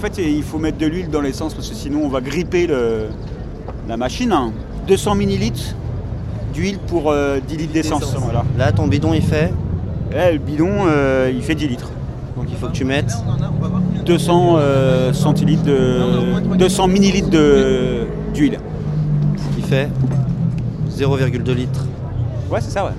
fait, il faut mettre de l'huile dans l'essence parce que sinon on va gripper le- la machine. hein. 200 millilitres d'huile pour euh, 10 litres d'essence. Voilà. Là, ton bidon, il fait. Là, le bidon, euh, il fait 10 litres. Donc il faut que tu mettes. 200 euh, centilitres de 200 millilitres d'huile. Il fait 0,2 litres. Ouais, c'est ça, ouais.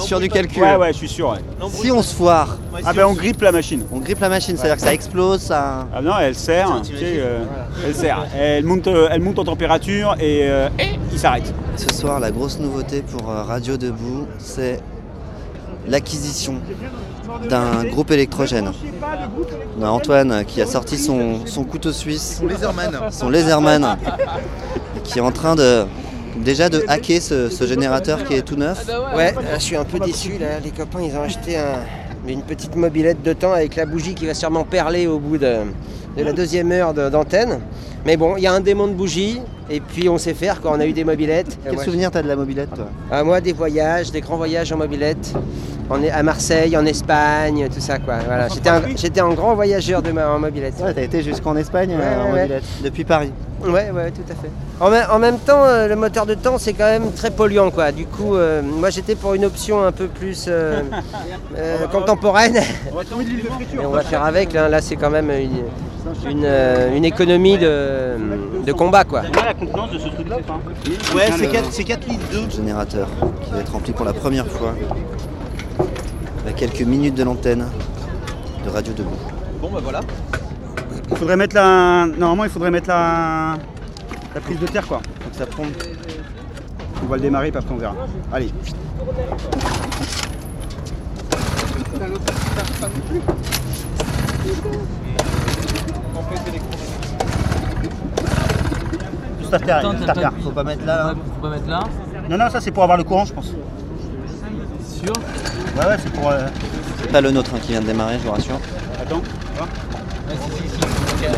T'es sûr du calcul Ouais, ouais, je suis sûr. ouais. Si on se foire, Ah ben on grippe la machine. on grippe la machine, c'est-à-dire que ça explose, ça. Ah non, elle sert. tu sais, euh, elle sert. Elle monte, euh, elle monte en température et, euh, et il s'arrête. Ce soir, la grosse nouveauté pour euh, Radio Debout, c'est l'acquisition d'un groupe électrogène. On a Antoine qui a sorti son, son couteau suisse, son Laserman, et qui est en train de déjà de hacker ce, ce générateur qui est tout neuf. Ouais, là, je suis un peu déçu. Là. Les copains, ils ont acheté un- une petite mobilette de temps avec la bougie qui va sûrement perler au bout de, de la deuxième heure de- d'antenne. Mais bon, il y a un démon de bougie et puis on sait faire quand on a eu des mobilettes. Quel souvenir t'as de la mobilette toi? Ah, moi, des voyages, des grands voyages en mobilette. On est à Marseille, en Espagne, tout ça quoi. Voilà, j'étais un, j'étais un grand voyageur de ma en mobilette. Ouais, t'as été jusqu'en Espagne Ouais, euh, en ouais, mobilette, depuis Paris. Ouais, ouais, tout à fait. En, même- en même temps, euh, le moteur de temps, c'est quand même très polluant, quoi. Du coup, euh, moi, j'étais pour une option un peu plus euh, euh, contemporaine. Et on va faire avec. Là, Là, c'est quand même une, une, euh, une économie de, de combat, quoi. la contenance de ce truc-là Ouais, c'est 4, litres d'eau. Générateur qui va être rempli pour la première fois. À quelques minutes de l'antenne de Radio Debout. Il faudrait mettre la. Normalement, il faudrait mettre la. La prise de terre, quoi. Faut que ça prenne. On va le démarrer, puis après on verra. Allez. Juste à terre, juste à terre. Faut pas mettre là. Faut pas mettre là. Non, non, ça c'est pour avoir le courant, je pense. Sûr Ouais, ouais, c'est pour. euh, C'est pas le nôtre hein, qui vient de démarrer, je vous rassure. Attends, Ouais, si, si, si. Ok.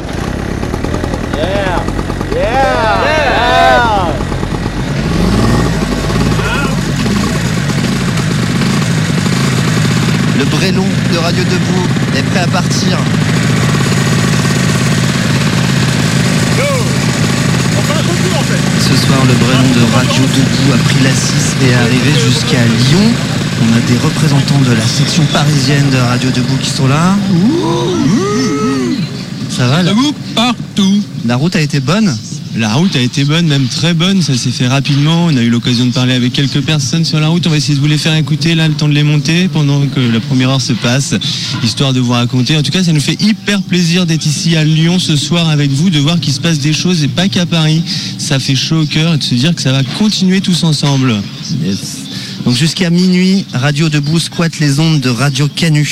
Le brélon de Radio Debout est prêt à partir. Ce soir, le brélon de Radio Debout a pris la 6 et est arrivé jusqu'à Lyon. On a des représentants de la section parisienne de Radio Debout qui sont là. Ça va la... Debout partout. la route a été bonne La route a été bonne, même très bonne, ça s'est fait rapidement. On a eu l'occasion de parler avec quelques personnes sur la route. On va essayer de vous les faire écouter là, le temps de les monter pendant que la première heure se passe, histoire de vous raconter. En tout cas, ça nous fait hyper plaisir d'être ici à Lyon ce soir avec vous, de voir qu'il se passe des choses et pas qu'à Paris. Ça fait chaud au cœur et de se dire que ça va continuer tous ensemble. Yes. Donc jusqu'à minuit, Radio Debout squatte les ondes de Radio Canu.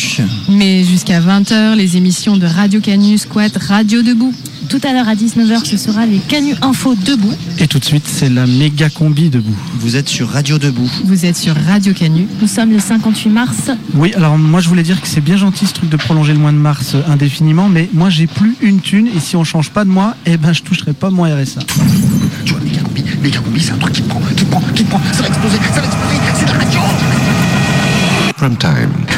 Mais jusqu'à 20h, les émissions de Radio Canu squattent Radio Debout. Tout à l'heure à 19h, ce sera les Canu Info debout. Et tout de suite, c'est la méga combi debout. Vous êtes sur Radio Debout. Vous êtes sur Radio Canu. Nous sommes le 58 mars. Oui, alors moi je voulais dire que c'est bien gentil ce truc de prolonger le mois de mars euh, indéfiniment, mais moi j'ai plus une thune et si on change pas de moi, eh ben je toucherai pas mon RSA. Tu vois, méga combi, méga combi, c'est un truc qui prend, qui prend, qui prend, ça va exploser, ça va exploser, c'est de la radio Prime time.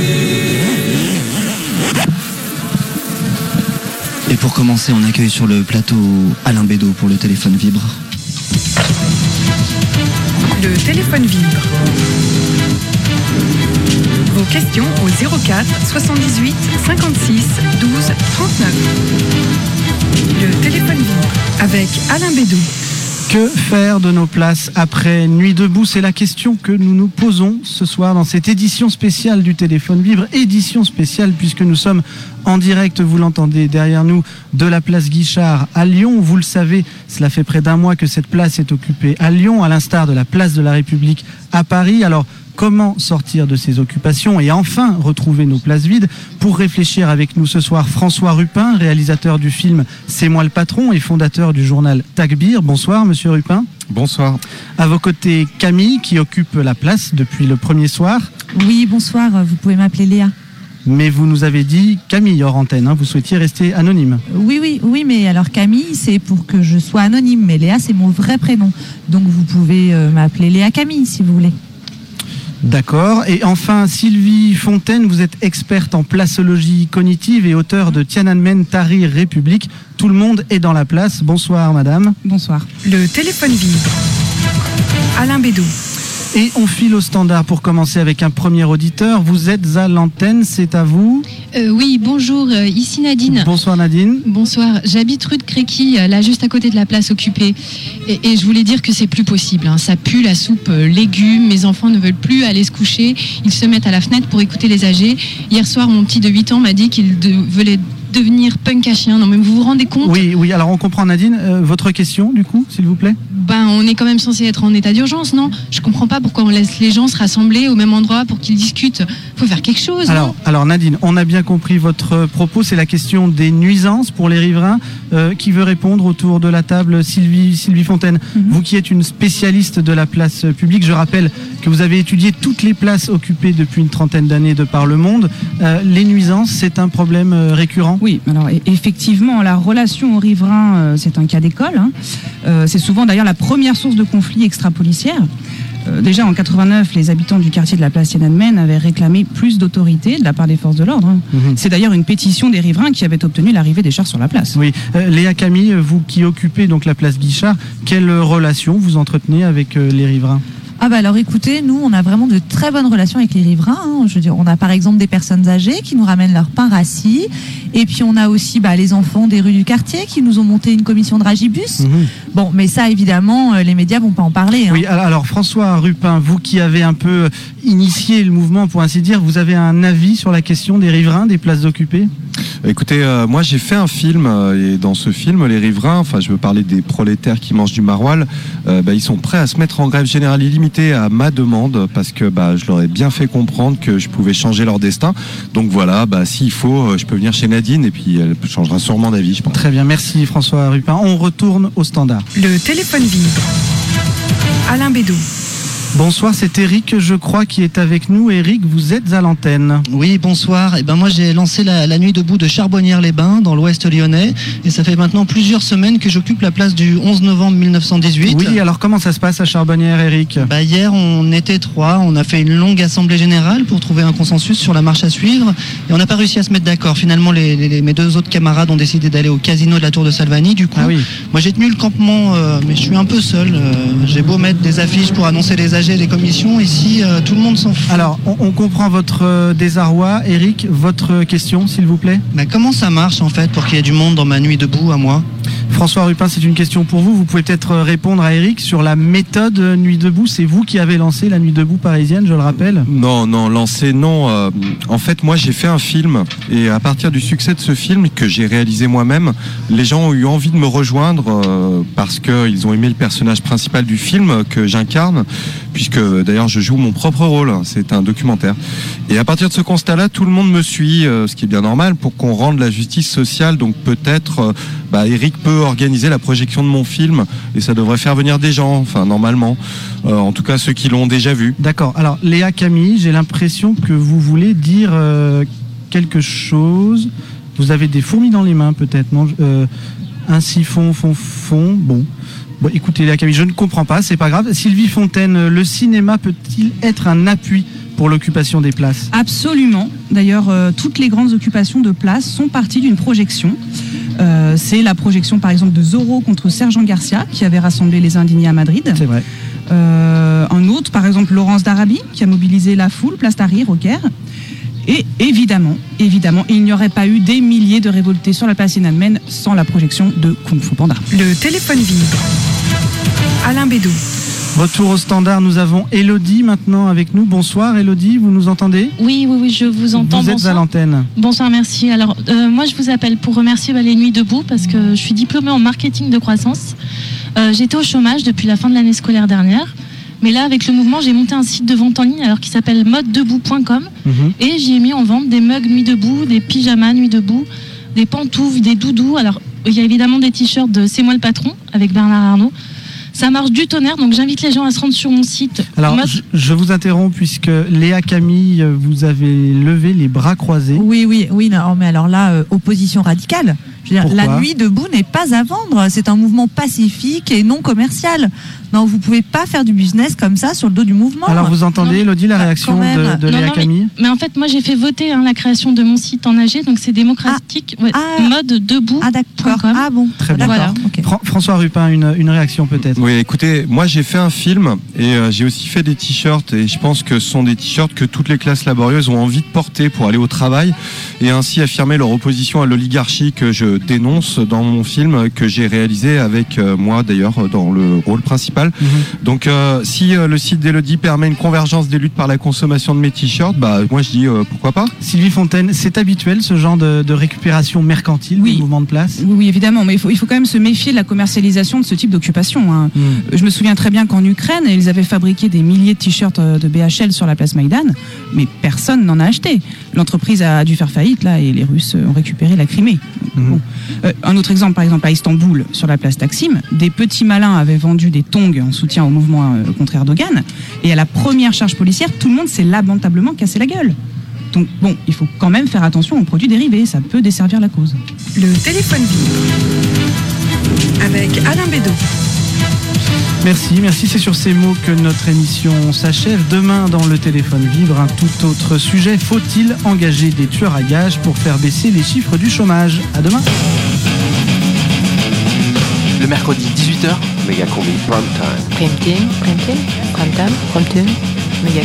Pour commencer, on accueille sur le plateau Alain Bédot pour le téléphone vibre. Le téléphone vibre. Vos questions au 04 78 56 12 39. Le téléphone vibre avec Alain Bédou. Que faire de nos places après Nuit debout? C'est la question que nous nous posons ce soir dans cette édition spéciale du téléphone vibre. Édition spéciale puisque nous sommes en direct, vous l'entendez derrière nous, de la place Guichard à Lyon. Vous le savez, cela fait près d'un mois que cette place est occupée à Lyon, à l'instar de la place de la République à Paris. Alors, comment sortir de ces occupations et enfin retrouver nos places vides. Pour réfléchir avec nous ce soir, François Rupin, réalisateur du film C'est moi le patron et fondateur du journal Tagbir. Bonsoir, monsieur Rupin. Bonsoir. À vos côtés, Camille, qui occupe la place depuis le premier soir. Oui, bonsoir, vous pouvez m'appeler Léa. Mais vous nous avez dit Camille hors antenne, hein, vous souhaitiez rester anonyme. Oui, oui, oui, mais alors Camille, c'est pour que je sois anonyme, mais Léa, c'est mon vrai prénom. Donc vous pouvez euh, m'appeler Léa Camille si vous voulez. D'accord. Et enfin, Sylvie Fontaine, vous êtes experte en placologie cognitive et auteur de Tiananmen Tahrir République. Tout le monde est dans la place. Bonsoir, madame. Bonsoir. Le téléphone vibre. Alain Bédou. Et on file au standard pour commencer avec un premier auditeur. Vous êtes à l'antenne, c'est à vous. Euh, oui, bonjour, euh, ici Nadine. Bonsoir Nadine. Bonsoir, j'habite rue de Créqui, euh, là juste à côté de la place occupée. Et, et je voulais dire que c'est plus possible. hein. Ça pue la soupe euh, légumes, mes enfants ne veulent plus aller se coucher. Ils se mettent à la fenêtre pour écouter les âgés. Hier soir, mon petit de 8 ans m'a dit qu'il voulait devenir punk à chien. Non mais vous vous rendez compte? Oui, oui, alors on comprend Nadine. Euh, votre question, du coup, s'il vous plaît? Ben, on est quand même censé être en état d'urgence, non? Je comprends pas pourquoi on laisse les gens se rassembler au même endroit pour qu'ils discutent. Faut faire quelque chose. non? Alors, alors Nadine, on a bien compris votre propos. C'est la question des nuisances pour les riverains. Euh, qui veut répondre autour de la table? Sylvie, Sylvie Fontaine, vous qui êtes une spécialiste de la place publique, je rappelle que vous avez étudié toutes les places occupées depuis une trentaine d'années de par le monde. Euh, les nuisances, c'est un problème euh, récurrent? Oui, alors e- effectivement, la relation aux riverains, c'est un cas d'école. hein. Euh, c'est souvent d'ailleurs la première source de conflits extra-policières. Euh, déjà en 89, les habitants du quartier de la place Tiananmen avaient réclamé plus d'autorité de la part des forces de l'ordre. hein. Mhm. C'est d'ailleurs une pétition des riverains qui avait obtenu l'arrivée des chars sur la place. Oui, Euh, Léa Camille, vous qui occupez donc la place Guichard, quelle relation vous entretenez avec euh, les riverains? Ah bah alors écoutez, nous on a vraiment de très bonnes relations avec les riverains. hein. Je veux dire, on a par exemple des personnes âgées qui nous ramènent leur pain rassis, et puis on a aussi bah, les enfants des rues du quartier qui nous ont monté une commission de ragibus. Mhm. Bon, mais ça évidemment, euh, les médias vont pas en parler. hein. Oui, alors, alors, François Rupin, vous qui avez un peu initié le mouvement, pour ainsi dire, vous avez un avis sur la question des riverains, des places occupées? Écoutez, euh, moi j'ai fait un film euh, et dans ce film, les riverains, enfin je veux parler des prolétaires qui mangent du maroilles, euh, bah, ils sont prêts à se mettre en grève générale illimitée à ma demande parce que bah, je leur ai bien fait comprendre que je pouvais changer leur destin. Donc voilà, bah, s'il faut, je peux venir chez Nadine et puis elle changera sûrement d'avis, je pense. Très bien, merci François Rupin. On retourne au standard. Le téléphone vibre. Alain Bédou. Bonsoir, c'est Eric, je crois, qui est avec nous. Eric, vous êtes à l'antenne. Oui, bonsoir. Et ben moi j'ai lancé la, la nuit debout de Charbonnières-les-Bains dans l'ouest lyonnais et ça fait maintenant plusieurs semaines que j'occupe la place du 11 novembre 1918. Oui, alors comment ça se passe à Charbonnières, Eric? Bah, hier, on était trois, on a fait une longue assemblée générale pour trouver un consensus sur la marche à suivre et on n'a pas réussi à se mettre d'accord. Finalement, les, les- mes deux autres camarades ont décidé d'aller au casino de la Tour de Salvani. Du coup, moi j'ai tenu le campement, euh, mais je suis un peu seul. Euh, j'ai beau mettre des affiches pour annoncer les Les commissions, ici euh, tout le monde s'en fout. Alors, on, on comprend votre euh, désarroi. Eric, votre question, s'il vous plaît? Bah, comment ça marche en fait pour qu'il y ait du monde dans ma nuit debout à moi? François Rupin, c'est une question pour vous. Vous pouvez peut-être répondre à Eric sur la méthode Nuit debout. C'est vous qui avez lancé la Nuit debout parisienne, je le rappelle. Non, non, lancé, non. Euh, en fait, moi, j'ai fait un film et à partir du succès de ce film que j'ai réalisé moi-même, les gens ont eu envie de me rejoindre euh, parce qu'ils ont aimé le personnage principal du film que j'incarne, puisque d'ailleurs je joue mon propre rôle. C'est un documentaire. Et à partir de ce constat-là, tout le monde me suit, euh, ce qui est bien normal, pour qu'on rende la justice sociale. Donc peut-être, bah, Eric peut organiser la projection de mon film et ça devrait faire venir des gens, enfin normalement. Euh, en tout cas, ceux qui l'ont déjà vu. D'accord. Alors, Léa Camille, j'ai l'impression que vous voulez dire euh, quelque chose. Vous avez des fourmis dans les mains, peut-être, non? Euh, Un siphon, fond, fond. Bon. Bon, écoutez, Léa Camille, je ne comprends pas, c'est pas grave. Sylvie Fontaine, le cinéma peut-il être un appui? Pour l'occupation des places Absolument. D'ailleurs, euh, toutes les grandes occupations de place sont parties d'une projection. Euh, c'est la projection, par exemple, de Zorro contre Sergent Garcia, qui avait rassemblé les indignés à Madrid. C'est vrai. Euh, un autre, par exemple, Laurence d'Arabie, qui a mobilisé la foule, place Tahrir, au Caire. Et évidemment, évidemment, il n'y aurait pas eu des milliers de révoltés sur la place Tiananmen sans la projection de Kung Fu Panda. Le téléphone vibre. Alain Bédou. Retour au standard, nous avons Elodie maintenant avec nous. Bonsoir Elodie, vous nous entendez Oui, oui, oui, je vous entends. Vous êtes à Bonsoir. l'antenne. Bonsoir, merci. Alors, euh, moi, je vous appelle pour remercier bah, les Nuits debout parce que je suis diplômée en marketing de croissance. Euh, J'étais au chômage depuis la fin de l'année scolaire dernière. Mais là, avec le mouvement, j'ai monté un site de vente en ligne alors qui s'appelle modedebout.com Mhm. et j'y ai mis en vente des mugs nuit debout, des pyjamas nuit debout, des pantoufles, des doudous. Alors, il y a évidemment des t-shirts de C'est moi le patron avec Bernard Arnault. Ça marche du tonnerre, donc j'invite les gens à se rendre sur mon site. Alors, je, je vous interromps puisque Léa Camille, euh, vous avez levé les bras croisés. Oui, oui, oui, non, mais alors là, euh, opposition radicale. Je veux dire, Pourquoi la nuit debout n'est pas à vendre. C'est un mouvement pacifique et non commercial. Non, vous pouvez pas faire du business comme ça sur le dos du mouvement. Alors, vous entendez, Elodie, la réaction de, de Non, Léa non, mais- Camille Mais en fait, moi, j'ai fait voter hein, la création de mon site en AG, donc c'est démocratique. Ouais, mode debout. Ah, d'accord. Ah bon. Très bien. Voilà. Fran- François Rupin, une, une réaction peut-être? Oui, écoutez, moi j'ai fait un film et euh, j'ai aussi fait des t-shirts et je pense que ce sont des t-shirts que toutes les classes laborieuses ont envie de porter pour aller au travail et ainsi affirmer leur opposition à l'oligarchie que je dénonce dans mon film que j'ai réalisé avec euh, moi d'ailleurs dans le rôle principal. Donc euh, si euh, le site d'Elodie permet une convergence des luttes par la consommation de mes t-shirts, bah moi je dis euh, pourquoi pas. Sylvie Fontaine, c'est habituel ce genre de, de récupération mercantile du mouvement de place? Oui, oui, évidemment, mais il faut, il faut quand même se méfier de la commercialisation de ce type d'occupation. hein. Je me souviens très bien qu'en Ukraine, ils avaient fabriqué des milliers de t-shirts de BHL sur la place Maïdan, mais personne n'en a acheté. L'entreprise a dû faire faillite là et les Russes ont récupéré la Crimée. Bon. Euh, un autre exemple, par exemple à Istanbul, sur la place Taksim, des petits malins avaient vendu des tongs en soutien au mouvement euh, contre Erdogan, et à la première charge policière, tout le monde s'est lamentablement cassé la gueule. Donc bon, il faut quand même faire attention aux produits dérivés, ça peut desservir la cause. Le téléphone vibre. Avec Alain Bédot. Merci, merci. C'est sur ces mots que notre émission s'achève. Demain, dans le téléphone vibre, un tout autre sujet. Faut-il engager des tueurs à gages pour faire baisser les chiffres du chômage? À demain. Le mercredi 18h, méga combi prime time. Prime team, prime team, prime time, prime team, méga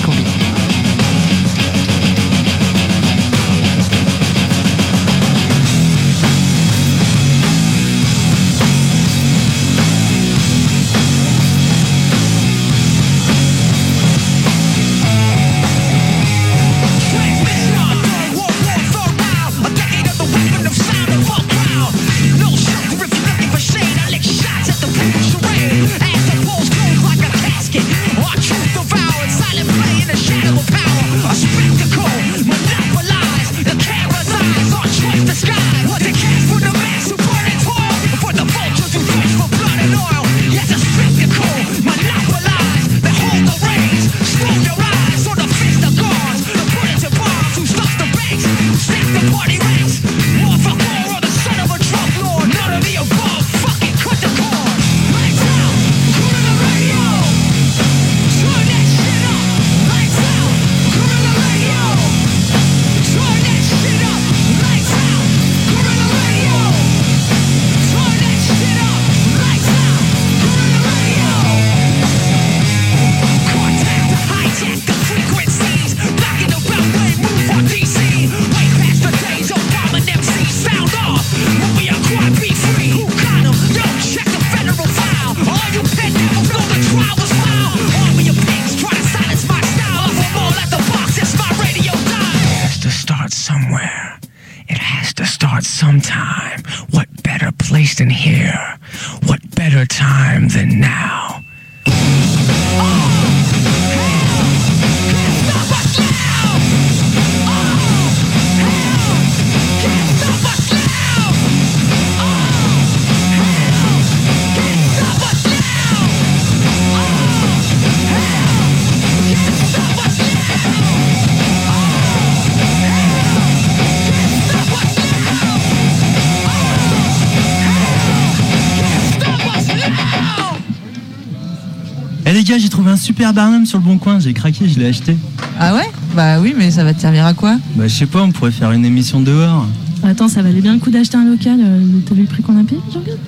super Barnum sur le bon coin, j'ai craqué, je l'ai acheté. Ah ouais? Bah oui, mais ça va te servir à quoi? Bah je sais pas, on pourrait faire une émission dehors. Attends, ça valait bien le coup d'acheter un local. euh, T'as vu le prix qu'on a payé, Jean-Claude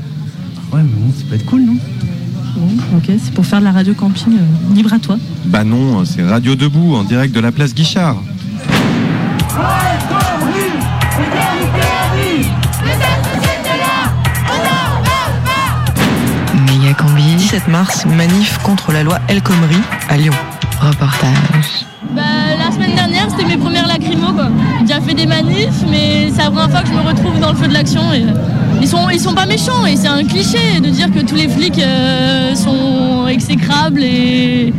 Ouais, mais bon, ça peut être cool, non? Bon, ok, c'est pour faire de la radio camping. euh, libre à toi. Bah non, c'est Radio Debout en direct de la place Guichard. 17 mars, manif contre la loi El Khomri à Lyon. Reportage. Bah, la semaine dernière, c'était mes premières lacrymos. quoi. J'ai déjà fait des manifs, mais c'est la première fois que je me retrouve dans le feu de l'action. Et, euh, ils, sont, ils sont pas méchants et c'est un cliché de dire que tous les flics euh, sont exécrables et,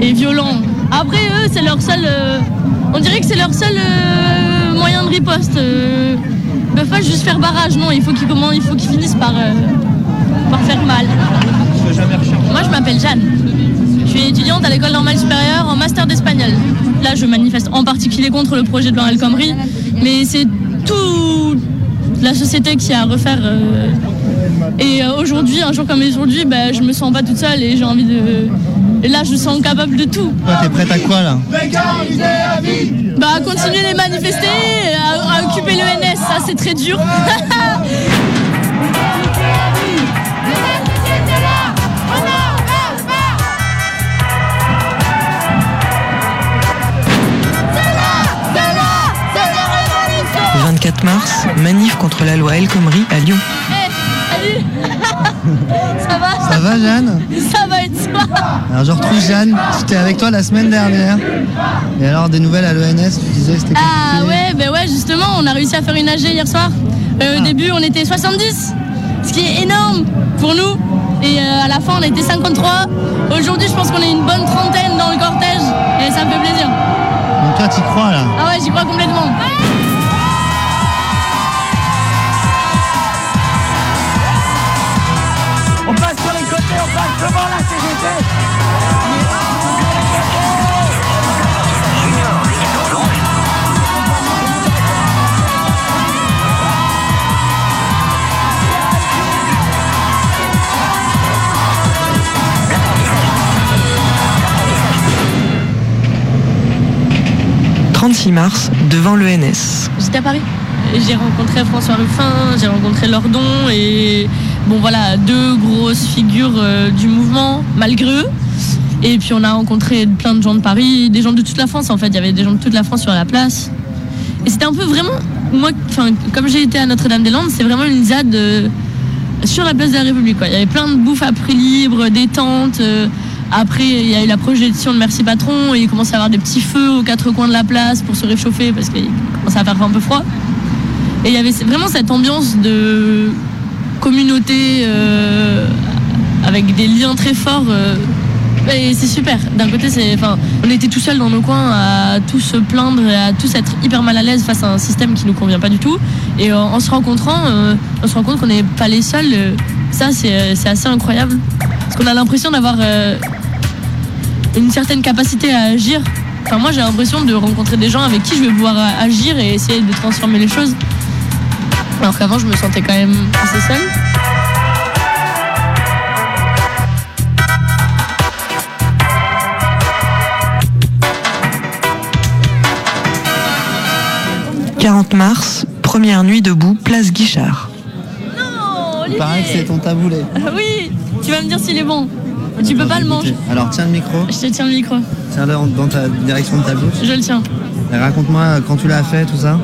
et violent. Après, eux, c'est leur seul. euh, on dirait que c'est leur seul euh, moyen de riposte. Ils peuvent pas juste faire barrage, non, il faut qu'ils comment- il faut qu'ils finissent par, euh, par faire mal. Moi, je m'appelle Jeanne. Je suis étudiante à l'école normale supérieure en master d'espagnol. Là, je manifeste en particulier contre le projet de loi El Khomri, mais c'est toute la société qui a à refaire. euh, et euh, aujourd'hui, un jour comme aujourd'hui, bah, je me sens pas toute seule et j'ai envie de. Et là, je me sens capable de tout. Toi, t'es prête à quoi là? Bah, à continuer les manifester, à, à occuper l'ENS, ça c'est très dur. mars, manif contre la loi El Khomri à Lyon. Salut Ça va Ça va Jeanne? Ça va et toi? Alors je retrouve Jeanne, j'étais avec toi la semaine dernière. Et alors des nouvelles à l'ENS, tu disais c'était Ah ouais, ben ouais, justement, on a réussi à faire une AG hier soir. Euh, Au début, on était 70, ce qui est énorme pour nous. Et euh, à la fin, on a été 53. Aujourd'hui, je pense qu'on est une bonne trentaine dans le cortège et ça me fait plaisir. Donc toi t'y crois là? Ah ouais, j'y crois complètement. Devant la CGT. « 36 mars, devant l'ENS. J'étais à Paris. J'ai rencontré François Ruffin, j'ai rencontré Lordon et bon voilà, deux grosses figures euh, du mouvement, malgré eux. Et puis on a rencontré plein de gens de Paris, des gens de toute la France en fait, il y avait des gens de toute la France sur la place. Et c'était un peu vraiment, comme j'ai été à Notre-Dame-des-Landes, c'est vraiment une ZAD euh, sur la place de la République. Il y avait plein de bouffe à prix libre, des tentes. euh, après, il y a eu la projection de Merci Patron et il commençait à avoir des petits feux aux quatre coins de la place pour se réchauffer parce qu'il commençait à faire un peu froid. Et il y avait vraiment cette ambiance de communauté euh, avec des liens très forts. euh, et c'est super. D'un côté, c'est, enfin, on était tout seuls dans nos coins à tous se plaindre et à tous être hyper mal à l'aise face à un système qui nous convient pas du tout. Et en, en se rencontrant, euh, on se rend compte qu'on n'est pas les seuls. Euh, Ça, c'est, c'est assez incroyable. Parce qu'on a l'impression d'avoir euh, une certaine capacité à agir. Enfin, moi, j'ai l'impression de rencontrer des gens avec qui je vais pouvoir euh, agir et essayer de transformer les choses. Alors qu'avant, je me sentais quand même assez seule. « 40 mars, première nuit debout, place Guichard. Il paraît que c'est ton taboulet. Ah oui, tu vas me dire s'il est bon. Tu peux pas le manger. Alors tiens le micro, Je te tiens le micro. tiens-le en- dans ta direction de ta bouche. Je le tiens. Raconte-moi quand tu l'as fait, tout ça.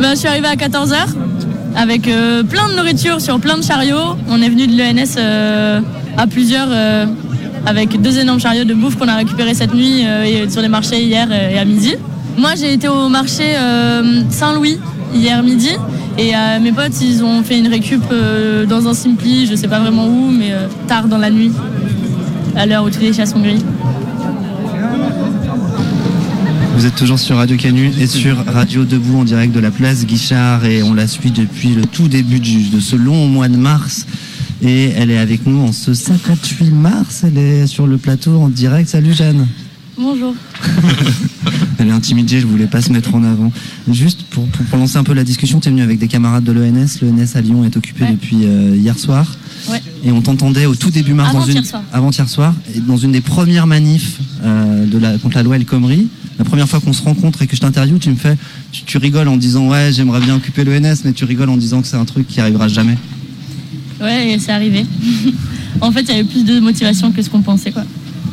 Ben, je suis arrivée à 14h avec euh, plein de nourriture sur plein de chariots. On est venu de l'ENS euh, à plusieurs euh, avec deux énormes chariots de bouffe qu'on a récupérés cette nuit sur les marchés hier et à midi. Moi j'ai été au marché Saint-Louis hier midi et mes potes ils ont fait une récup dans un Simpli, je sais pas vraiment où, mais tard dans la nuit, à l'heure où tous les chats sont gris. Vous êtes toujours sur Radio Canu et sur Radio Debout en direct de la place Guichard et on la suit depuis le tout début du- de ce long mois de mars. Et elle est avec nous en ce 58 mars. Elle est sur le plateau en direct. Salut Jeanne. Bonjour. Elle est intimidée, je voulais pas se mettre en avant. Juste pour, pour, pour lancer un peu la discussion, tu es venu avec des camarades de l'ENS. L'ENS à Lyon est occupé depuis euh, hier soir. Ouais. Et on t'entendait au tout début mars dans Avant-hier une soir. avant-hier soir et dans une des premières manifs euh, de la contre la loi El Khomri. La première fois qu'on se rencontre et que je t'interviewe, tu me fais, tu, tu rigoles en disant ouais j'aimerais bien occuper l'ENS, mais tu rigoles en disant que c'est un truc qui arrivera jamais. Ouais, et c'est arrivé. en fait, il y avait plus de motivation que ce qu'on pensait, quoi.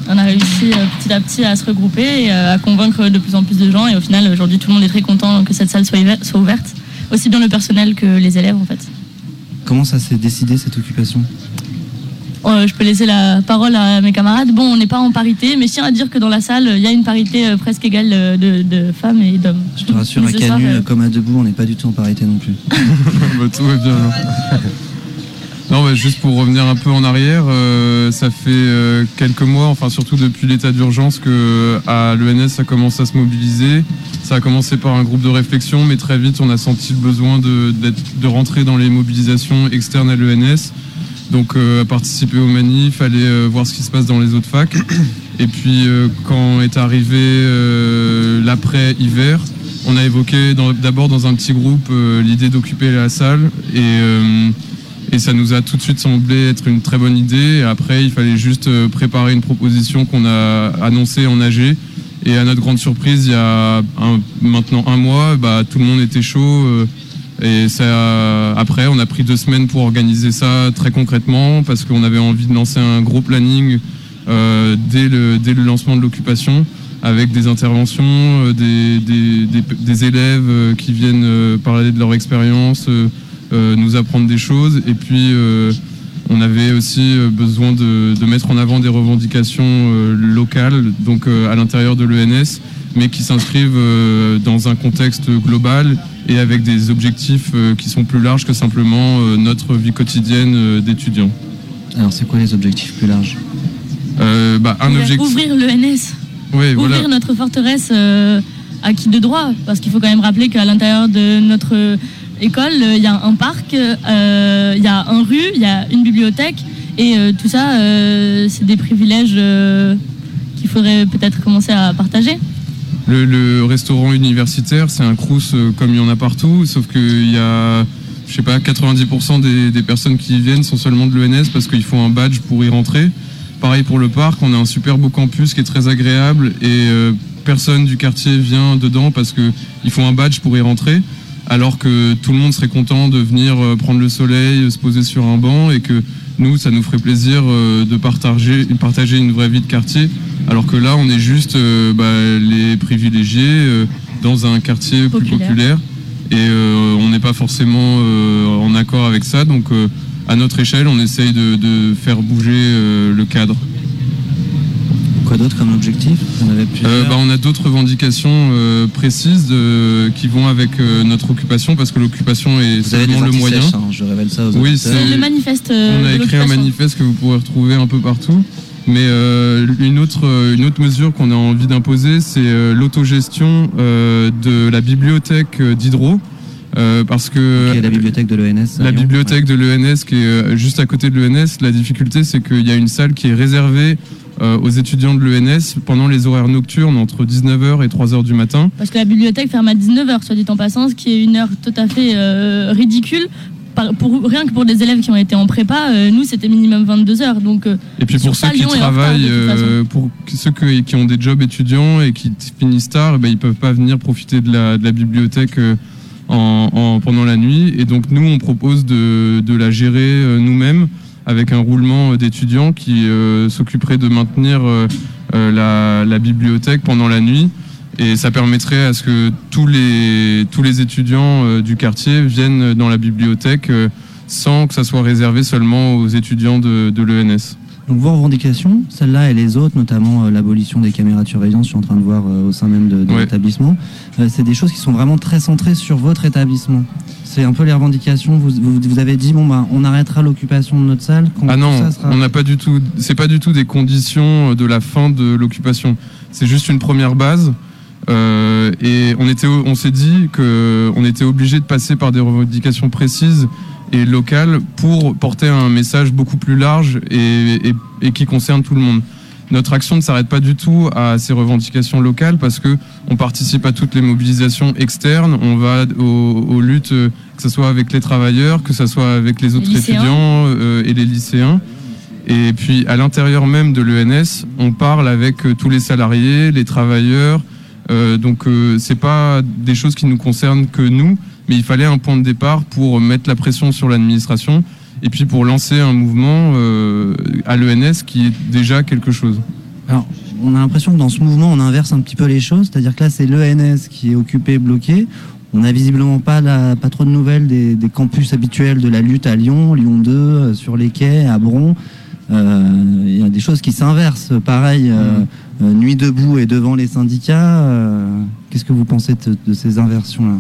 On a réussi euh, petit à petit à se regrouper et euh, à convaincre de plus en plus de gens. Et au final, aujourd'hui, tout le monde est très content que cette salle soit ouverte. Aussi bien le personnel que les élèves, en fait. Comment ça s'est décidé cette occupation? Euh, je peux laisser la parole à mes camarades. Bon, on n'est pas en parité, mais je tiens à dire que dans la salle, il y a une parité euh, presque égale euh, de, de femmes et d'hommes. Je te rassure, à soir, Canu euh, comme à Debout, on n'est pas du tout en parité non plus. bah, tout va bien. alors. Non, bah, juste pour revenir un peu en arrière, euh, ça fait euh, quelques mois, enfin surtout depuis l'état d'urgence, que à l'ENS ça commence à se mobiliser. Ça a commencé par un groupe de réflexion, mais très vite on a senti le besoin de rentrer dans les mobilisations externes à l'ENS. Donc euh, participer aux manifs, aller euh, voir ce qui se passe dans les autres facs. Et puis euh, quand est arrivé euh, l'après-hiver, on a évoqué d'abord dans un petit groupe euh, l'idée d'occuper la salle et, euh, et ça nous a tout de suite semblé être une très bonne idée. Et après, il fallait juste préparer une proposition qu'on a annoncée en AG. Et à notre grande surprise, il y a un- maintenant un mois, bah, tout le monde était chaud. Et ça, après, on a pris deux semaines pour organiser ça très concrètement parce qu'on avait envie de lancer un gros planning euh, dès, le, dès le lancement de l'occupation avec des interventions, euh, des, des- des- des élèves euh, qui viennent euh, parler de leur expérience, euh, nous apprendre des choses. Et puis, on avait aussi euh, besoin de, de mettre en avant des revendications euh, locales, donc euh, à l'intérieur de l'ENS, mais qui s'inscrivent euh, dans un contexte global et avec des objectifs euh, qui sont plus larges que simplement euh, notre vie quotidienne euh, d'étudiants. Alors, c'est quoi les objectifs plus larges? Euh, bah, un Ouvrir- objectif. Ouvrir l'ENS. Oui, Ouvrir voilà. notre forteresse euh, acquis de droit? Parce qu'il faut quand même rappeler qu'à l'intérieur de notre école, euh, il y a un parc, euh, il y a un rue, il y a une bibliothèque. Et euh, tout ça, c'est des privilèges qu'il faudrait peut-être commencer à partager. Le, restaurant universitaire, c'est un crous comme il y en a partout, sauf qu'il y a, je sais pas, 90% des, personnes qui y viennent sont seulement de l'ENS parce qu'il faut un badge pour y rentrer. Pareil pour le parc, on a un super beau campus qui est très agréable et personne du quartier vient dedans parce que il faut un badge pour y rentrer. Alors que tout le monde serait content de venir euh, prendre le soleil, euh, se poser sur un banc et que nous, ça nous ferait plaisir euh, de partager, partager une vraie vie de quartier. Alors que là, on est juste bah, les privilégiés dans un quartier plus Populaire. et on n'est pas forcément en accord avec ça. Donc, à notre échelle, on essaye de, de faire bouger le cadre. Quoi d'autre comme objectif On avait plusieurs. Euh, bah, on a d'autres revendications euh, précises qui vont avec euh, notre occupation parce que l'occupation est Vous avez le moyen. hein, je révèle ça aux Oui, c'est Le manifeste euh, on a écrit un manifeste que vous pourrez retrouver un peu partout. Mais euh, une, autre, une autre mesure qu'on a envie d'imposer, c'est euh, l'autogestion euh, de la bibliothèque d'Hydro. Euh, parce que la bibliothèque de l'ENS. la Lyon. bibliothèque de l'ENS qui est juste à côté de l'ENS, la difficulté c'est qu'il y a une salle qui est réservée aux étudiants de l'ENS pendant les horaires nocturnes entre 19h et 3h du matin. Parce que la bibliothèque ferme à 19h, soit dit en passant, ce qui est une heure tout à fait euh, ridicule. Par- pour, rien que pour des élèves qui ont été en prépa, euh, nous c'était minimum 22 heures. Donc, euh, Et puis pour ça, ceux qui retard, travaillent, euh, pour ceux que- qui ont des jobs étudiants et qui finissent tard, eh ben, ils peuvent pas venir profiter de la, de la bibliothèque euh, en, en- pendant la nuit. Et donc nous, on propose de, de la gérer euh, nous-mêmes avec un roulement euh, d'étudiants qui euh, s'occuperait de maintenir euh, la, la bibliothèque pendant la nuit. Et ça permettrait à ce que tous les, tous les étudiants du quartier viennent dans la bibliothèque sans que ça soit réservé seulement aux étudiants de, de l'ENS. Donc vos revendications, celles-là et les autres, notamment euh, l'abolition des caméras de surveillance, je suis en train de voir euh, au sein même de, de Ouais. l'établissement, euh, c'est des choses qui sont vraiment très centrées sur votre établissement. C'est un peu les revendications. Vous, vous, vous avez dit bon bah on arrêtera l'occupation de notre salle. Quand Ah non, ça sera- on n'a pas du tout. C'est pas du tout des conditions de la fin de l'occupation. C'est juste une première base. Euh, et on était, on s'est dit que on était obligé de passer par des revendications précises et locales pour porter un message beaucoup plus large et, et- et qui concerne tout le monde. Notre action ne s'arrête pas du tout à ces revendications locales parce que on participe à toutes les mobilisations externes. On va aux, aux luttes, euh, que ce soit avec les travailleurs, que ce soit avec les autres étudiants euh, et les lycéens. Et puis à l'intérieur même de l'ENS, on parle avec euh, tous les salariés, les travailleurs. Euh, donc euh, c'est pas des choses qui nous concernent que nous, mais il fallait un point de départ pour mettre la pression sur l'administration et puis pour lancer un mouvement euh, à l'ENS qui est déjà quelque chose. Alors, on a l'impression que dans ce mouvement, on inverse un petit peu les choses, c'est-à-dire que là, c'est l'ENS qui est occupé, bloqué. On n'a visiblement pas, la, pas trop de nouvelles des, des campus habituels de la lutte à Lyon, Lyon 2, euh, sur les quais, à Bron. Euh, Il y a des choses qui s'inversent. Pareil, euh, euh, Nuit debout et devant les syndicats. Qu'est-ce que vous pensez de, de ces inversions-là?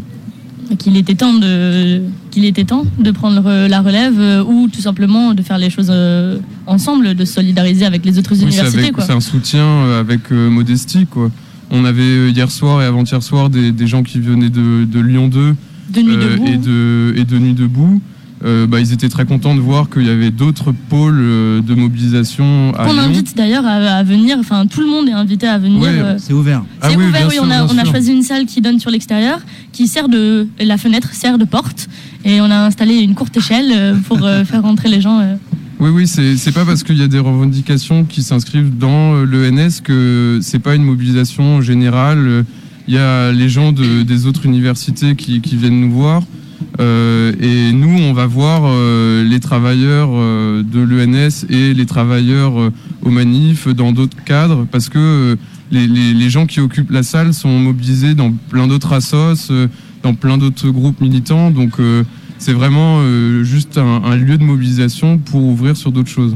Qu'il était temps de qu'il était temps de prendre la relève euh, ou tout simplement de faire les choses euh, ensemble, de se solidariser avec les autres Oui, universités. c'est un soutien euh, avec euh, modestie. Quoi. On avait hier soir et avant-hier soir des, des gens qui venaient de, de Lyon 2 De Nuit Debout. et, de, et de Nuit Debout. Euh, bah, ils étaient très contents de voir qu'il y avait d'autres pôles euh, de mobilisation à Lyon. invite d'ailleurs à, à venir, enfin tout le monde est invité à venir. Ouais, euh, c'est ouvert. C'est Ah oui, ouvert, bien oui, sûr, on, a, bien on a sûr. choisi une salle qui donne sur l'extérieur, qui sert de. La fenêtre sert de porte, et on a installé une courte échelle pour euh, faire rentrer les gens. euh. Oui, oui, c'est c'est pas parce qu'il y a des revendications qui s'inscrivent dans l'ENS que c'est pas une mobilisation générale. Il y a les gens de- des autres universités qui, qui viennent nous voir. Euh, et nous, on va voir euh, les travailleurs euh, de l'ENS et les travailleurs aux manifs dans d'autres cadres parce que les, gens qui occupent la salle sont mobilisés dans plein d'autres assos, dans plein d'autres groupes militants. Donc c'est vraiment juste un, lieu de mobilisation pour ouvrir sur d'autres choses.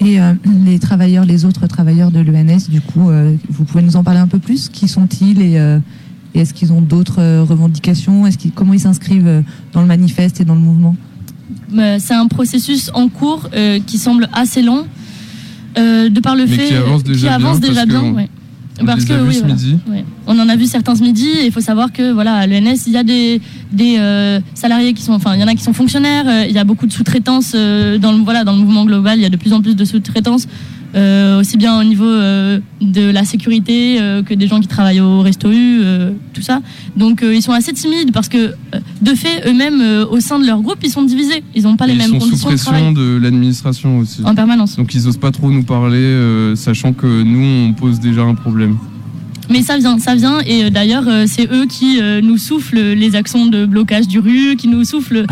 Et les travailleurs, les autres travailleurs de l'ENS, du coup, vous pouvez nous en parler un peu plus? Qui sont-ils et, et est-ce qu'ils ont d'autres euh, revendications? Est-ce qu'ils, Comment ils s'inscrivent euh, dans le manifeste et dans le mouvement? Euh, C'est un processus en cours euh, qui semble assez euh, de par le Mais fait qui avance déjà qui bien avance déjà parce que bien. on- ouais. on les a vus ce voilà. Ouais. On en a vu certains ce midi et il faut savoir que voilà à l'ENS il y a des, des euh, salariés qui sont enfin il y en a qui sont fonctionnaires euh, il y a beaucoup de sous-traitance euh, dans le voilà dans le mouvement global il y a de plus en plus de sous-traitance aussi bien au niveau euh, de la sécurité euh, que des gens qui travaillent au resto U euh, tout ça donc euh, ils sont assez timides parce que euh, de fait eux-mêmes euh, au sein de leur groupe ils sont divisés ils n'ont pas les Et ils mêmes sont sous conditions de pression de l'administration aussi. En permanence. Donc ils osent pas trop nous parler, euh, sachant que nous on pose déjà un problème. Mais ça vient, ça vient. Et euh, d'ailleurs, euh, c'est eux qui euh, nous soufflent les actions de blocage du rue, qui nous soufflent,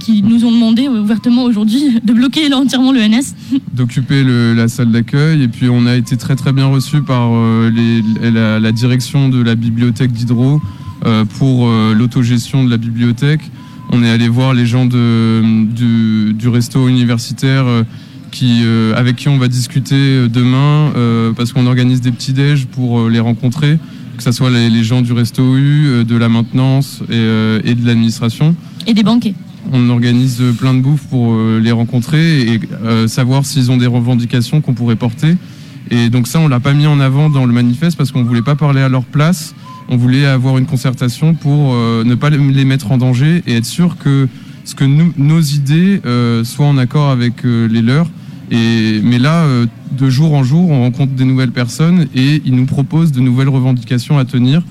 qui nous ont demandé ouvertement aujourd'hui de bloquer entièrement le NS. d'occuper la salle d'accueil et puis on a été très très bien reçu par la, direction de la bibliothèque d'Hydro pour l'autogestion de la bibliothèque. On est allé voir les gens du, resto universitaire qui, euh, avec qui on va discuter euh, demain euh, parce qu'on organise des petits déj pour euh, les rencontrer, que ce soit les, les gens du resto U, euh, de la maintenance et, euh, et de l'administration Et des banquets. on organise plein de bouffe pour les rencontrer et savoir s'ils ont des revendications qu'on pourrait porter. Et donc ça, on l'a pas mis en avant dans le manifeste parce qu'on voulait pas parler à leur place. On voulait avoir une concertation pour ne pas les mettre en danger et être sûr que ce que nous- nos idées euh, soient en accord avec euh, les leurs. Et, mais là, euh, de jour en jour, on rencontre des nouvelles personnes et ils nous proposent de nouvelles revendications à tenir.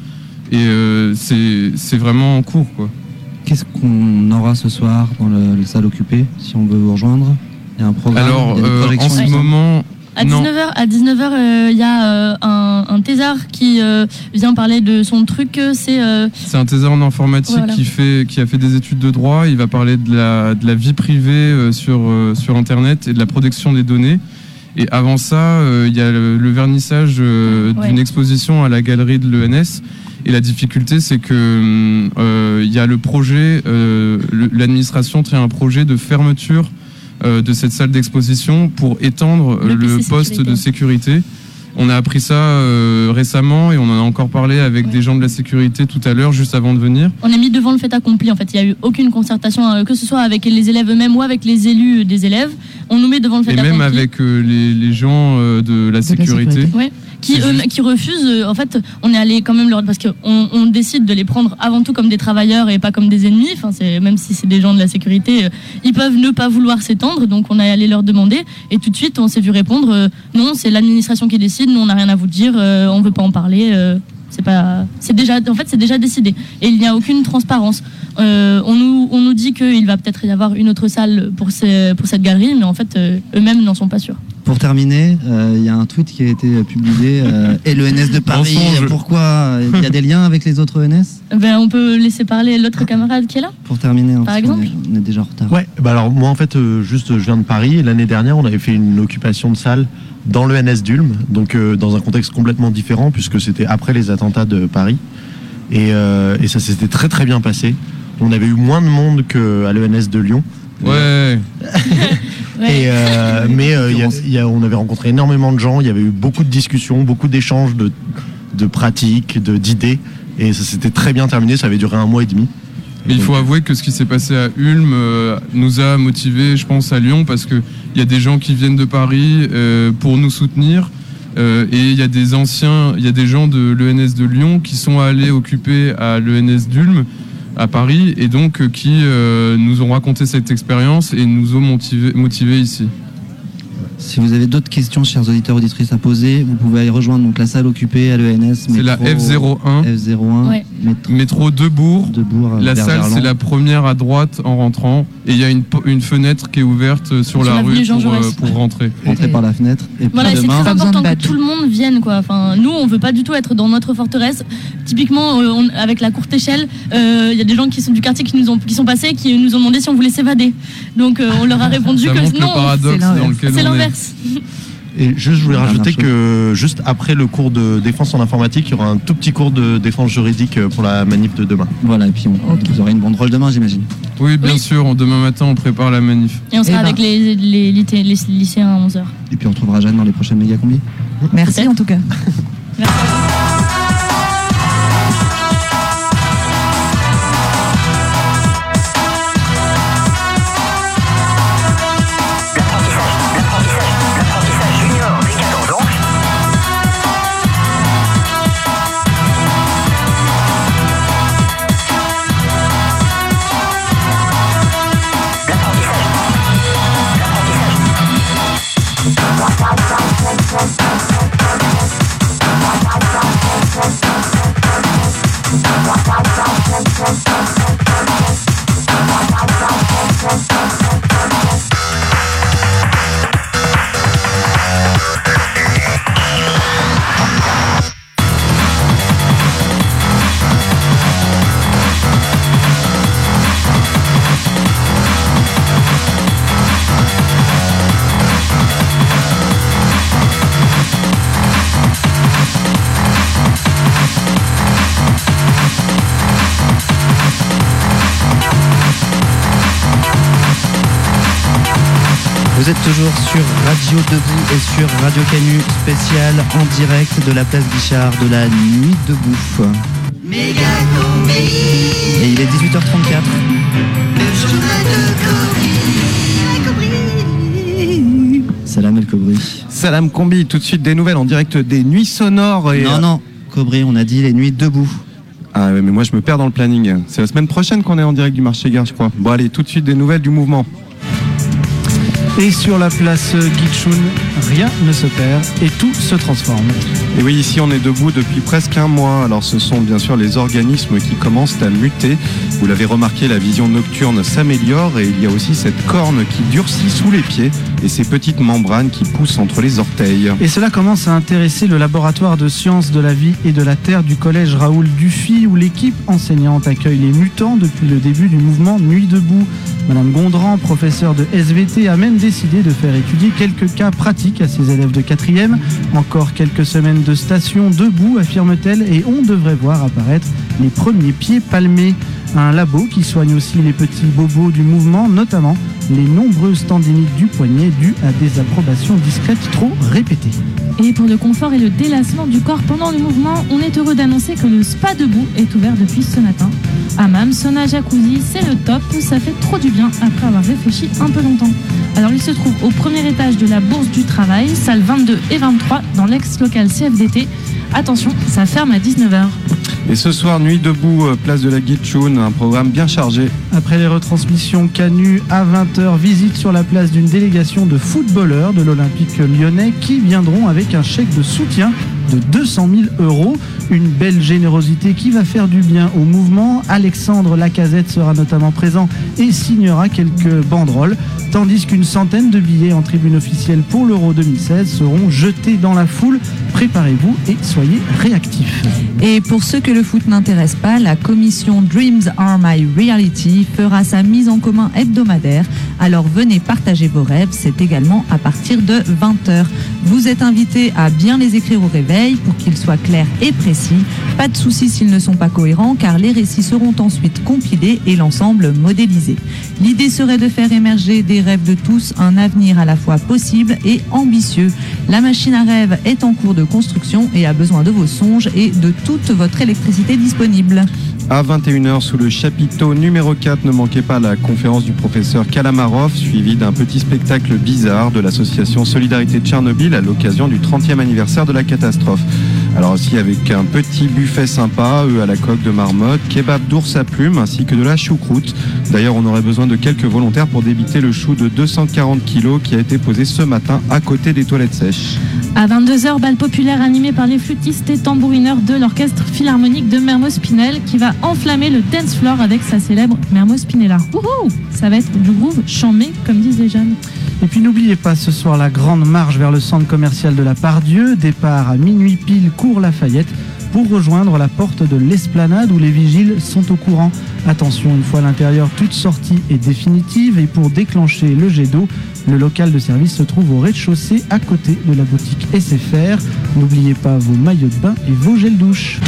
Et euh, c'est vraiment en cours. Qu'est-ce qu'on aura ce soir dans le, le salle occupée si on veut vous rejoindre? Il y a un programme Alors, a euh, en ce moment, À non. 19h, à 19h, euh, il y a euh, un, un thésard qui euh, vient parler de son truc. C'est euh, C'est un thésard en informatique Voilà. qui, fait, qui a fait des études de droit. Il va parler de la, de la vie privée sur, sur Internet et de la protection des données. Et avant ça, il y a le, le vernissage Ouais. d'une exposition à la galerie de l'ENS. Et la difficulté, c'est que hum, euh, il y a le projet, euh, l'administration tient un projet de fermeture de cette salle d'exposition pour étendre Le euh, le, poste sécurité. de sécurité. On a appris ça euh, récemment et on en a encore parlé avec des gens de la sécurité tout à l'heure, juste avant de venir. on est mis devant le fait accompli. En fait, il n'y a eu aucune concertation, euh, que ce soit avec les élèves eux-mêmes ou avec les élus des élèves. On nous met devant le fait Et accompli. même avec euh, les, les gens euh, de la sécurité. Ouais. Qui, eux- qui refusent, euh, en fait, on est allé quand même leur. Parce qu'on on décide de les prendre avant tout comme des travailleurs et pas comme des ennemis. Enfin, c'est- même si c'est des gens de la sécurité, euh, ils peuvent ne pas vouloir s'étendre. Donc on est allé leur demander. Et tout de suite, on s'est vu répondre euh, non, c'est l'administration qui décide, nous on n'a rien à vous dire, euh, on veut pas en parler. euh, c'est pas, c'est déjà, en fait, c'est déjà décidé. Et il n'y a aucune transparence. Euh, on, nous, on nous dit qu'il va peut-être y avoir une autre salle pour, ces- pour cette galerie, mais en fait, euh, eux-mêmes n'en sont pas sûrs. Pour terminer, euh, il y a un tweet qui a été publié euh, et l'ENS de Paris. Mensonge. Pourquoi Il y a des liens avec les autres ENS Ben, on peut laisser parler l'autre camarade qui est là Pour terminer, hein, Par exemple est- on est déjà en retard. Ouais, bah alors moi en fait, euh, juste je viens de Paris. et L'année dernière, on avait fait une occupation de salle dans le NS d'Ulm, donc euh, dans un contexte complètement différent puisque c'était après les attentats de Paris. Et, euh, et ça s'était très très bien passé. On avait eu moins de monde qu'à l'ENS de Lyon. Ouais. Et, euh, mais euh, il y a- il y a- on avait rencontré énormément de gens, il y avait eu beaucoup de discussions, beaucoup d'échanges de, de pratiques, de- d'idées. Et ça s'était très bien terminé, ça avait duré un mois et demi. Mais il faut avouer que ce qui s'est passé à Ulm euh, nous a motivés, je pense, à Lyon, parce qu'il y a des gens qui viennent de Paris euh, pour nous soutenir. euh, et il y a des anciens, il y a des gens de l'ENS de Lyon qui sont allés occuper à l'ENS d'Ulm à Paris et donc euh, qui euh, nous ont raconté cette expérience et nous ont motivés motivés ici. Si vous avez d'autres questions, chers auditeurs auditrices, à poser, vous pouvez aller rejoindre donc la salle occupée à l'ENS. C'est la F01. F01. Ouais. Métro Debourg. euh, La salle, c'est la première à droite en rentrant. Et il y a une, po- une fenêtre qui est ouverte euh, sur, Sur la rue pour, euh, pour rentrer. Rentrer par la fenêtre. Et puis Voilà, c'est très important que tout le monde vienne. Quoi. Enfin, nous, on veut pas du tout être dans notre forteresse. Typiquement, on- avec la courte échelle, euh, il y a des gens qui sont du quartier qui, nous ont, qui sont passés qui nous ont demandé si on voulait s'évader. Donc, euh, on leur a répondu Ça que non. paradoxe c'est l'inverse. Et juste, je voulais rajouter chose. que juste après le cours de défense en informatique, il y aura un tout petit cours de défense juridique euh, pour la manif de demain. Voilà, et puis on, vous aurez une banderole demain, j'imagine. Oui, bien sûr. Demain matin, on prépare la manif. Et on sera Eh ben. avec les, les, lycé- les lycéens à 11h. Et puis on retrouvera Jeanne dans les prochaines méga combis. Merci en tout cas. Vous sur Radio Debout et sur Radio Canu spécial en direct de la place Guichard de la Nuit debout. Et il est 18h34. Salam El Kobri. Salam Combi, tout de suite des nouvelles en direct des nuits sonores. Et... Non, non, Kobri, on a dit les nuits debout. Ah ouais, mais moi je me perds dans le planning. C'est la semaine prochaine qu'on est en direct du marché gare, je crois. Bon allez, tout de suite des nouvelles du mouvement. Et sur la place Gitchun, rien ne se perd et tout se transforme. Et oui, ici on est debout depuis presque un mois. Alors ce sont bien sûr les organismes qui commencent à muter. Vous l'avez remarqué, la vision nocturne s'améliore et il y a aussi cette corne qui durcit sous les pieds et ces petites membranes qui poussent entre les orteils. Et cela commence à intéresser le laboratoire de sciences de la vie et de la terre du collège Raoul Dufy où l'équipe enseignante accueille les mutants depuis le début du mouvement Nuit debout. Madame Gondran, professeure de SVT, a même décidé de faire étudier quelques cas pratiques à ses élèves de 4e. Encore quelques semaines de station debout, affirme-t-elle, et on devrait voir apparaître les premiers pieds palmés. Un labo qui soigne aussi les petits bobos du mouvement, notamment les nombreuses tendinites du poignet dues à des approbations discrètes trop répétées. Et pour le confort et le délassement du corps pendant le mouvement, on est heureux d'annoncer que le spa debout est ouvert depuis ce matin. Hammam, sauna, jacuzzi, c'est le top, ça fait trop du bien après avoir réfléchi un peu longtemps. Alors il se trouve au premier étage de la Bourse du Travail, salle 22 et 23, dans l'ex-local CFDT. Attention, ça ferme à 19h. Et ce soir, nuit debout, euh, place de la Guitchoun, un programme bien chargé. Après les retransmissions Canu à 20h, visite sur la place d'une délégation de footballeurs de l'Olympique lyonnais qui viendront avec un chèque de soutien de 200 000 euros. Une belle générosité qui va faire du bien au mouvement. Alexandre Lacazette sera notamment présent et signera quelques banderoles, tandis qu'une centaine de billets en tribune officielle pour l'Euro 2016 seront jetés dans la foule. Préparez-vous et soyez réactifs. Et pour ceux que le foot n'intéresse pas, la commission Dreams Are My Reality fera sa mise en commun hebdomadaire. Alors venez partager vos rêves, c'est également à partir de 20h. Vous êtes invités à bien les écrire au réveil pour qu'ils soient clairs et précis. Pas de soucis s'ils ne sont pas cohérents car les récits seront ensuite compilés et l'ensemble modélisé. L'idée serait de faire émerger des rêves de tous, un avenir à la fois possible et ambitieux. La machine à rêve est en cours de construction et a besoin de vos songes et de toute votre électricité disponible. À 21h, sous le chapiteau numéro 4, ne manquez pas la conférence du professeur Kalamarov, suivie d'un petit spectacle bizarre de l'association Solidarité de Tchernobyl à l'occasion du 30e anniversaire de la catastrophe. Alors aussi avec un petit buffet sympa, eux à la coque de marmotte, kebab d'ours à plumes ainsi que de la choucroute. D'ailleurs, on aurait besoin de quelques volontaires pour débiter le chou de 240 kg qui a été posé ce matin à côté des toilettes sèches. À 22h, bal populaire animé par les flûtistes et tambourineurs de l'orchestre philharmonique de Mermoz Spinel qui va enflammer le dance floor avec sa célèbre Mermoz Spinella. Wouhou Ça va être du groove chambé, comme disent les jeunes. Et puis n'oubliez pas ce soir la grande marche vers le centre commercial de la Pardieu, départ à minuit pile cours Lafayette pour rejoindre la porte de l'esplanade où les vigiles sont au courant. Attention, une fois à l'intérieur, toute sortie est définitive et pour déclencher le jet d'eau, le local de service se trouve au rez-de-chaussée à côté de la boutique SFR. N'oubliez pas vos maillots de bain et vos gels douche.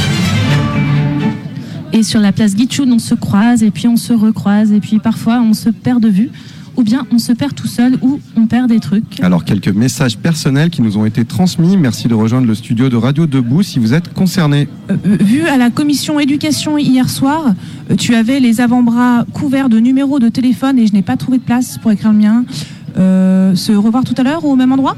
Et sur la place Guichoun, on se croise et puis on se recroise et puis parfois on se perd de vue ou bien on se perd tout seul ou on perd des trucs. Alors quelques messages personnels qui nous ont été transmis. Merci de rejoindre le studio de Radio Debout si vous êtes concerné. Euh, vu à la commission éducation hier soir, euh, tu avais les avant-bras couverts de numéros de téléphone et je n'ai pas trouvé de place pour écrire le mien. Euh, se revoir tout à l'heure au même endroit?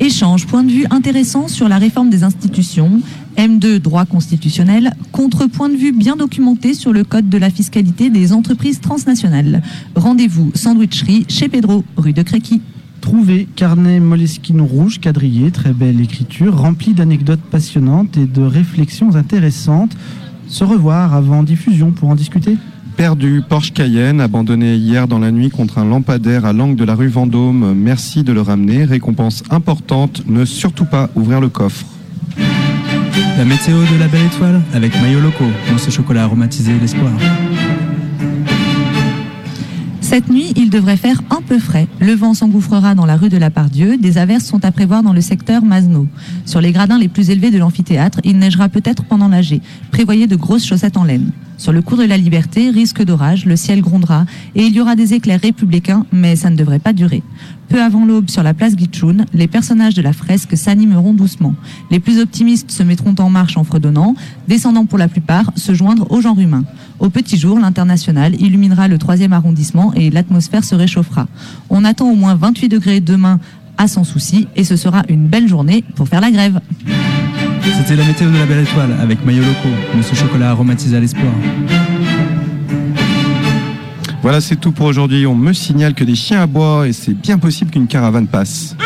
Échange, point de vue intéressant sur la réforme des institutions. M2, droit constitutionnel, contre point de vue bien documenté sur le code de la fiscalité des entreprises transnationales. Rendez-vous sandwicherie chez Pedro, rue de Créqui. Trouvé carnet Moleskine rouge quadrillé, très belle écriture, remplie d'anecdotes passionnantes et de réflexions intéressantes. Se revoir avant diffusion pour en discuter Perdu, Porsche Cayenne, abandonné hier dans la nuit contre un lampadaire à l'angle de la rue Vendôme. Merci de le ramener. Récompense importante, ne surtout pas ouvrir le coffre. La météo de la belle étoile avec maillot locaux, dans ce chocolat aromatisé l'espoir. Cette nuit, il devrait faire un peu frais. Le vent s'engouffrera dans la rue de la Pardieu. Des averses sont à prévoir dans le secteur Masno. Sur les gradins les plus élevés de l'amphithéâtre, il neigera peut-être pendant l'AG. Prévoyez de grosses chaussettes en laine. Sur le cours de la Liberté, risque d'orage, le ciel grondera et il y aura des éclairs républicains, mais ça ne devrait pas durer. Peu avant l'aube, sur la place Guichoun, les personnages de la fresque s'animeront doucement. Les plus optimistes se mettront en marche en fredonnant, descendant pour la plupart se joindre au genre humain. Au petit jour, l'international illuminera le troisième arrondissement et l'atmosphère se réchauffera. On attend au moins 28 degrés demain à sans souci et ce sera une belle journée pour faire la grève. C'était la météo de la belle étoile avec locaux, de ce chocolat aromatisé à l'espoir. Voilà, c'est tout pour aujourd'hui. On me signale que des chiens aboient et c'est bien possible qu'une caravane passe.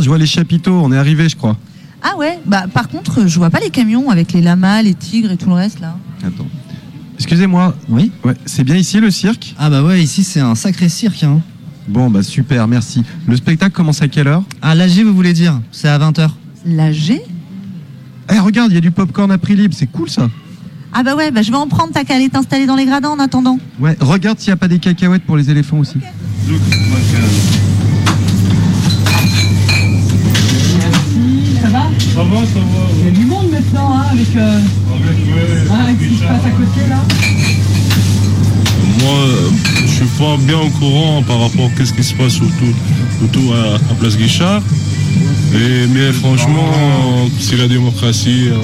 Regarde, je vois les chapiteaux, on est arrivé je crois. Ah ouais Bah par contre, je vois pas les camions avec les lamas, les tigres et tout le reste là. Attends. Excusez-moi. Oui Ouais, c'est bien ici le cirque? Ah bah ouais, ici c'est un sacré cirque. Hein. Bon, bah super, merci. Le spectacle commence à quelle heure? Ah, l'AG, vous voulez dire? C'est à 20h. L'AG Eh, regarde, il y a du popcorn à prix libre, c'est cool ça. Ah bah ouais, bah je vais en prendre, t'as qu'à aller t'installer dans les gradins en attendant. Ouais, regarde s'il n'y a pas des cacahuètes pour les éléphants aussi. Ça va, ça va. Il y a du monde maintenant, hein, avec, euh, hein, avec ce qui se passe à côté là. Moi, je suis pas bien au courant par rapport à ce qui se passe autour, autour à, à Place Guichard. Et, mais franchement, c'est la démocratie. euh,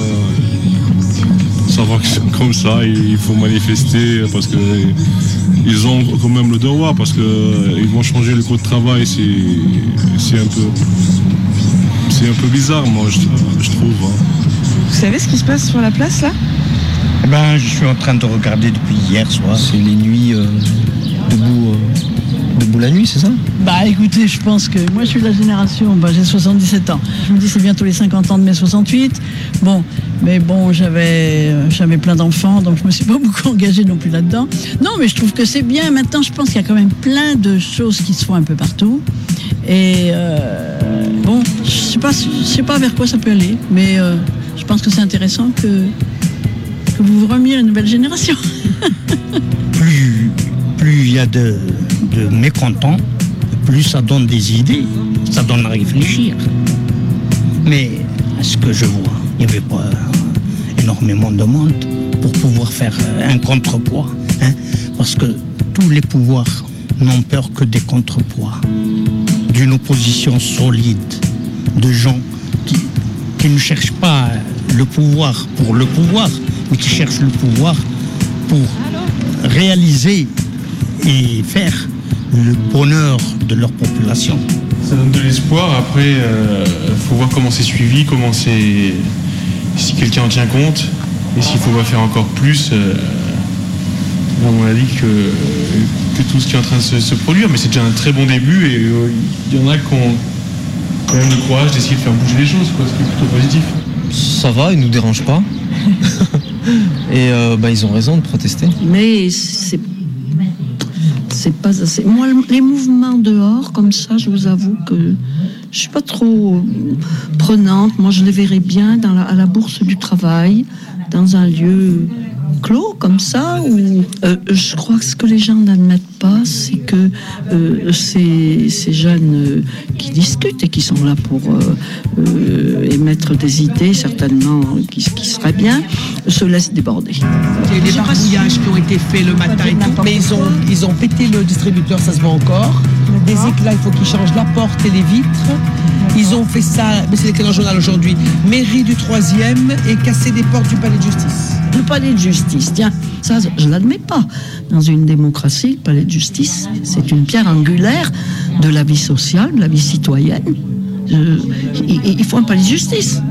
ça va comme ça, il faut manifester parce que ils ont quand même le devoir parce que euh, vont changer le code de travail, c'est un peu c'est un peu bizarre moi je, je trouve. hein. Vous savez ce qui se passe sur la place là? Eh ben, je suis en train de regarder depuis hier soir. C'est les nuits euh, debout, euh, debout la nuit, c'est ça? Bah écoutez, je pense que moi je suis de la génération, bah, j'ai 77 ans. Je me dis c'est bientôt les 50 ans de mai 68. Bon, mais bon, j'avais euh, j'avais plein d'enfants, donc je me suis pas beaucoup engagée non plus là-dedans. Non, mais je trouve que c'est bien. Maintenant, je pense qu'il y a quand même plein de choses qui se font un peu partout. Et euh, bon, je sais sais pas vers quoi ça peut aller, mais euh, je pense que c'est intéressant que vous vous remiez à la nouvelle génération. Plus plus il y a de, mécontents, plus ça donne des idées, ça donne à réfléchir. Mais à ce que je vois, il n'y avait pas énormément de monde pour pouvoir faire un contrepoids. hein, parce que tous les pouvoirs n'ont peur que des contrepoids, d'une opposition solide, de gens qui, qui ne cherchent pas le pouvoir pour le pouvoir, mais qui cherchent le pouvoir pour réaliser et faire le bonheur de leur population. Ça donne de l'espoir. Après, il faut voir comment c'est suivi, comment c'est. Si quelqu'un en tient compte, et s'il faut faire encore plus. euh, à mon avis, que, que tout ce qui est en train de se, se produire. Mais c'est déjà un très bon début, et euh, il y en a qui ont quand même le courage d'essayer de faire bouger les choses, quoi, ce qui est plutôt positif. Ça va, ils nous dérangent pas. Et euh, bah, ils ont raison de protester. Mais c'est c'est pas assez. Moi, les mouvements dehors, comme ça, je vous avoue que je suis pas trop prenante. Moi, je les verrais bien dans la- à la bourse du travail, dans un lieu clos comme ça. Où, euh, je crois que ce que les gens n'admettent pas, c'est que euh, ces, ces jeunes euh, qui discutent et qui sont là pour euh, émettre des idées, certainement qui, qui seraient bien, se laissent déborder. Il y a des barbouillages qui ont été faits le matin et tout, mais ils ont, ils ont pété le distributeur, ça se voit encore. Des éclats, il faut qu'ils changent la porte et les vitres. Ils ont fait ça, mais c'est écrit dans le journal aujourd'hui, mairie du 3e et casser des portes du palais de justice. Le palais de justice, tiens, ça, je ne l'admets pas. Dans une démocratie, le palais de justice, c'est une pierre angulaire de la vie sociale, de la vie citoyenne. Je- il, il faut un palais de justice.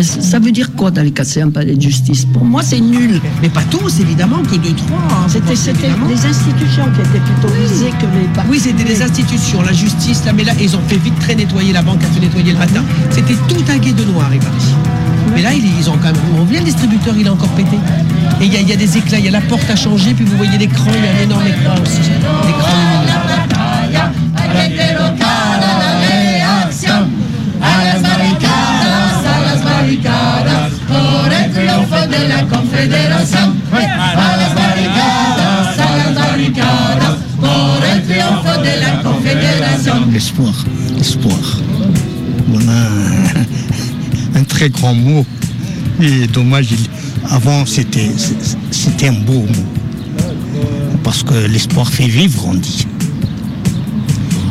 Ça veut dire quoi d'aller casser un palais de justice? Pour moi, c'est nul. Mais pas tous, évidemment, que deux, trois. hein, C'était les institutions qui étaient plutôt visées que les partis. Oui, c'était des institutions, la justice, mais là, ils ont fait vite très nettoyer, la banque a fait nettoyer le matin. C'était tout un guet de noir, paraît. Mais là, ils, ont quand même. On revient, le distributeur, il a encore pété. Et il y, a- des éclats, il y a la porte à changer, puis vous voyez l'écran, il y a un énorme écran aussi. L'écran barricadas, a un, très grand mot. Et dommage, avant c'était c'était un beau mot. Parce que l'espoir fait vivre, on dit.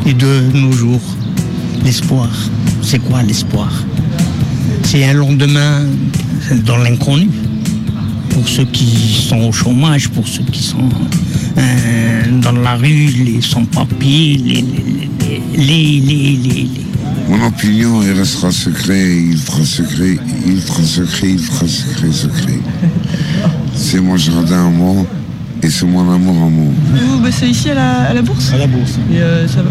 Et de nos jours, l'espoir, c'est quoi l'espoir? C'est un lendemain dans l'inconnu. Pour ceux qui sont au chômage, pour ceux qui sont euh, dans la rue, les sans-papiers, les, les- les- Mon opinion, il restera secret, il fera secret, il fera secret, il fera secret, secret. C'est mon jardin à moi et c'est mon amour à moi. Vous bossez ici à la, à la bourse À la bourse. Et euh, ça,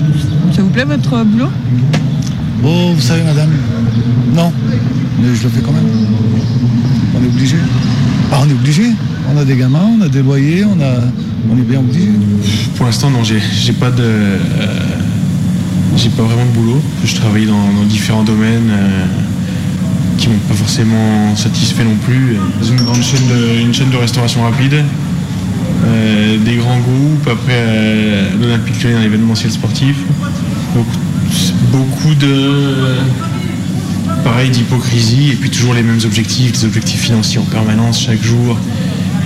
vous plaît votre boulot? Oh, vous savez, madame, non, mais je le fais quand même. On est obligé. Ah, on est obligé. On a des gamins, on a des loyers, on, a, on est bien obligé. Pour l'instant, non, j'ai j'ai pas de. euh, j'ai pas vraiment de boulot. Je travaille dans, dans différents domaines euh, qui m'ont pas forcément satisfait non plus. Dans une grande chaîne de, une chaîne de restauration rapide, euh, des grands groupes, après euh, l'Olympique Lyonnais, un événementiel sportif. Donc, beaucoup de. Pareil, d'hypocrisie, et puis toujours les mêmes objectifs, des objectifs financiers en permanence, chaque jour.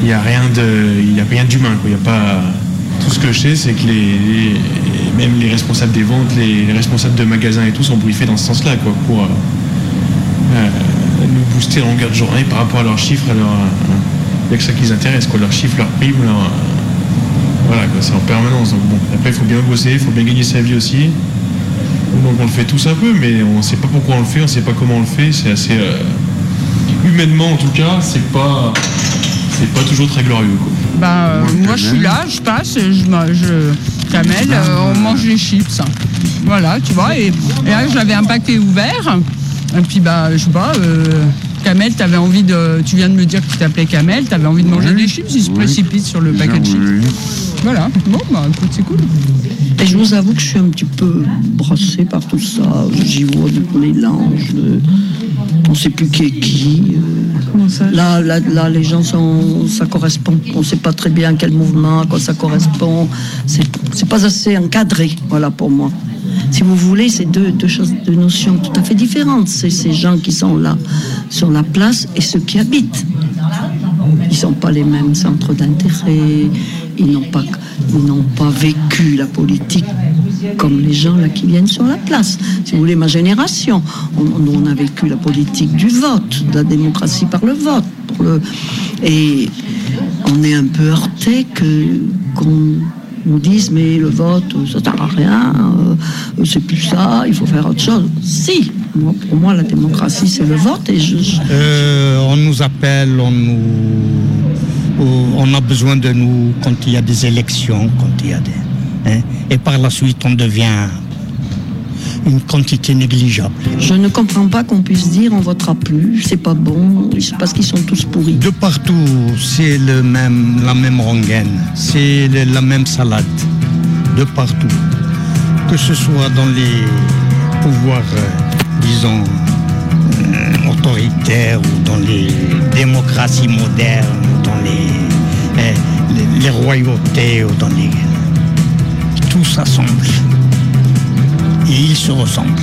Il n'y a rien d'humain. Il a pas. Tout ce que je sais, c'est que les, même les responsables des ventes, les, les responsables de magasins et tout sont briefés dans ce sens-là, quoi, pour euh, euh, nous booster à longueur de journée par rapport à leurs chiffres. à leur, euh, Il n'y a que ça qui les intéresse, quoi. Leurs chiffres, leurs primes, euh, voilà, quoi. C'est en permanence. Donc bon, après, il faut bien bosser, il faut bien gagner sa vie aussi. Donc on le fait tous un peu, mais on ne sait pas pourquoi on le fait, on ne sait pas comment on le fait. C'est assez humainement en tout cas, c'est pas c'est pas toujours très glorieux. Bah, euh, moi, je suis là, je passe, je, Kamel, euh, on mange les chips. Voilà, tu vois. Et, et là, j'avais un paquet ouvert. Et puis, bah, je sais pas, euh, Kamel, t'avais envie de. Tu viens de me dire que tu t'appelais Kamel, t'avais envie de manger des chips, il se précipite sur le paquet de chips. Voilà, bon, bah, écoute, c'est cool. Et je vous avoue que je suis un petit peu brassée par tout ça. J'y vois du mélange. de- On ne sait plus qui est qui. euh. Là, là, là, les gens sont, ça correspond. On ne sait pas très bien quel mouvement, à quoi ça correspond. C'est, pas assez encadré, voilà pour moi. Si vous voulez, c'est deux, deux choses, deux notions tout à fait différentes. C'est ces gens qui sont là sur la place et ceux qui habitent. Ils sont pas les mêmes centres d'intérêt. Ils n'ont pas, ils n'ont pas vécu la politique comme les gens là qui viennent sur la place. Si vous voulez, ma génération, on, on a vécu la politique du vote, de la démocratie par le vote. Et on est un peu heurté qu'on nous dise mais le vote ça sert à rien, euh, c'est plus ça, il faut faire autre chose. Si, pour moi la démocratie c'est le vote et Euh, on nous appelle, on nous, on a besoin de nous quand il y a des élections, quand il y a des, hein, et par la suite on devient une quantité négligeable. Je ne comprends pas qu'on puisse dire on votera plus, c'est pas bon, c'est parce qu'ils sont tous pourris. De partout, c'est le même, la même rengaine, c'est la même salade, de partout. Que ce soit dans les pouvoirs, euh, disons, euh, autoritaires ou dans les démocraties modernes, ou dans les, euh, les, les royautés ou dans les... Tout s'assemble. Et ils se ressemblent.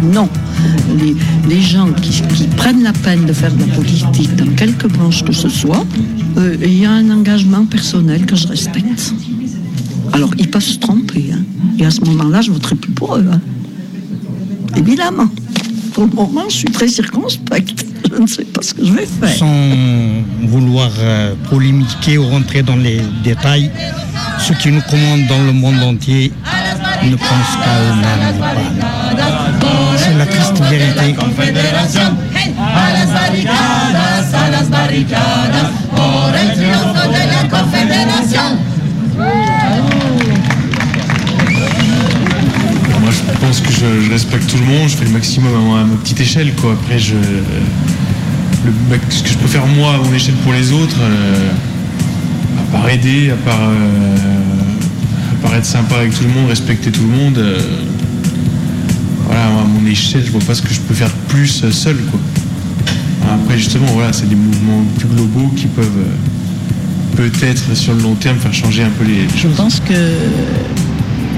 Non. Les, les gens qui, qui prennent la peine de faire de la politique dans quelque branche que ce soit, euh, il y a un engagement personnel que je respecte. Alors, ils peuvent se tromper. hein. Et à ce moment-là, je voterai plus pour eux. hein. Évidemment. Pour le moment, je suis très circonspecte. Je ne sais pas ce que je vais faire. Sans vouloir euh, polémiquer ou rentrer dans les détails, ceux qui nous commandent dans le monde entier ne pensent qu'à eux-mêmes. C'est la triste vérité. Moi, je pense que je, je respecte tout le monde, je fais le maximum à, ma- à ma petite échelle, quoi. Après, je, le, max- ce que je peux faire moi à mon échelle pour les autres, euh, à part aider, à part, euh, à part être sympa avec tout le monde, respecter tout le monde, euh, voilà, à mon échelle, je vois pas ce que je peux faire de plus seul, quoi. Après, justement, voilà, c'est des mouvements plus globaux qui peuvent euh, peut-être sur le long terme faire changer un peu les, les Je choses. pense que,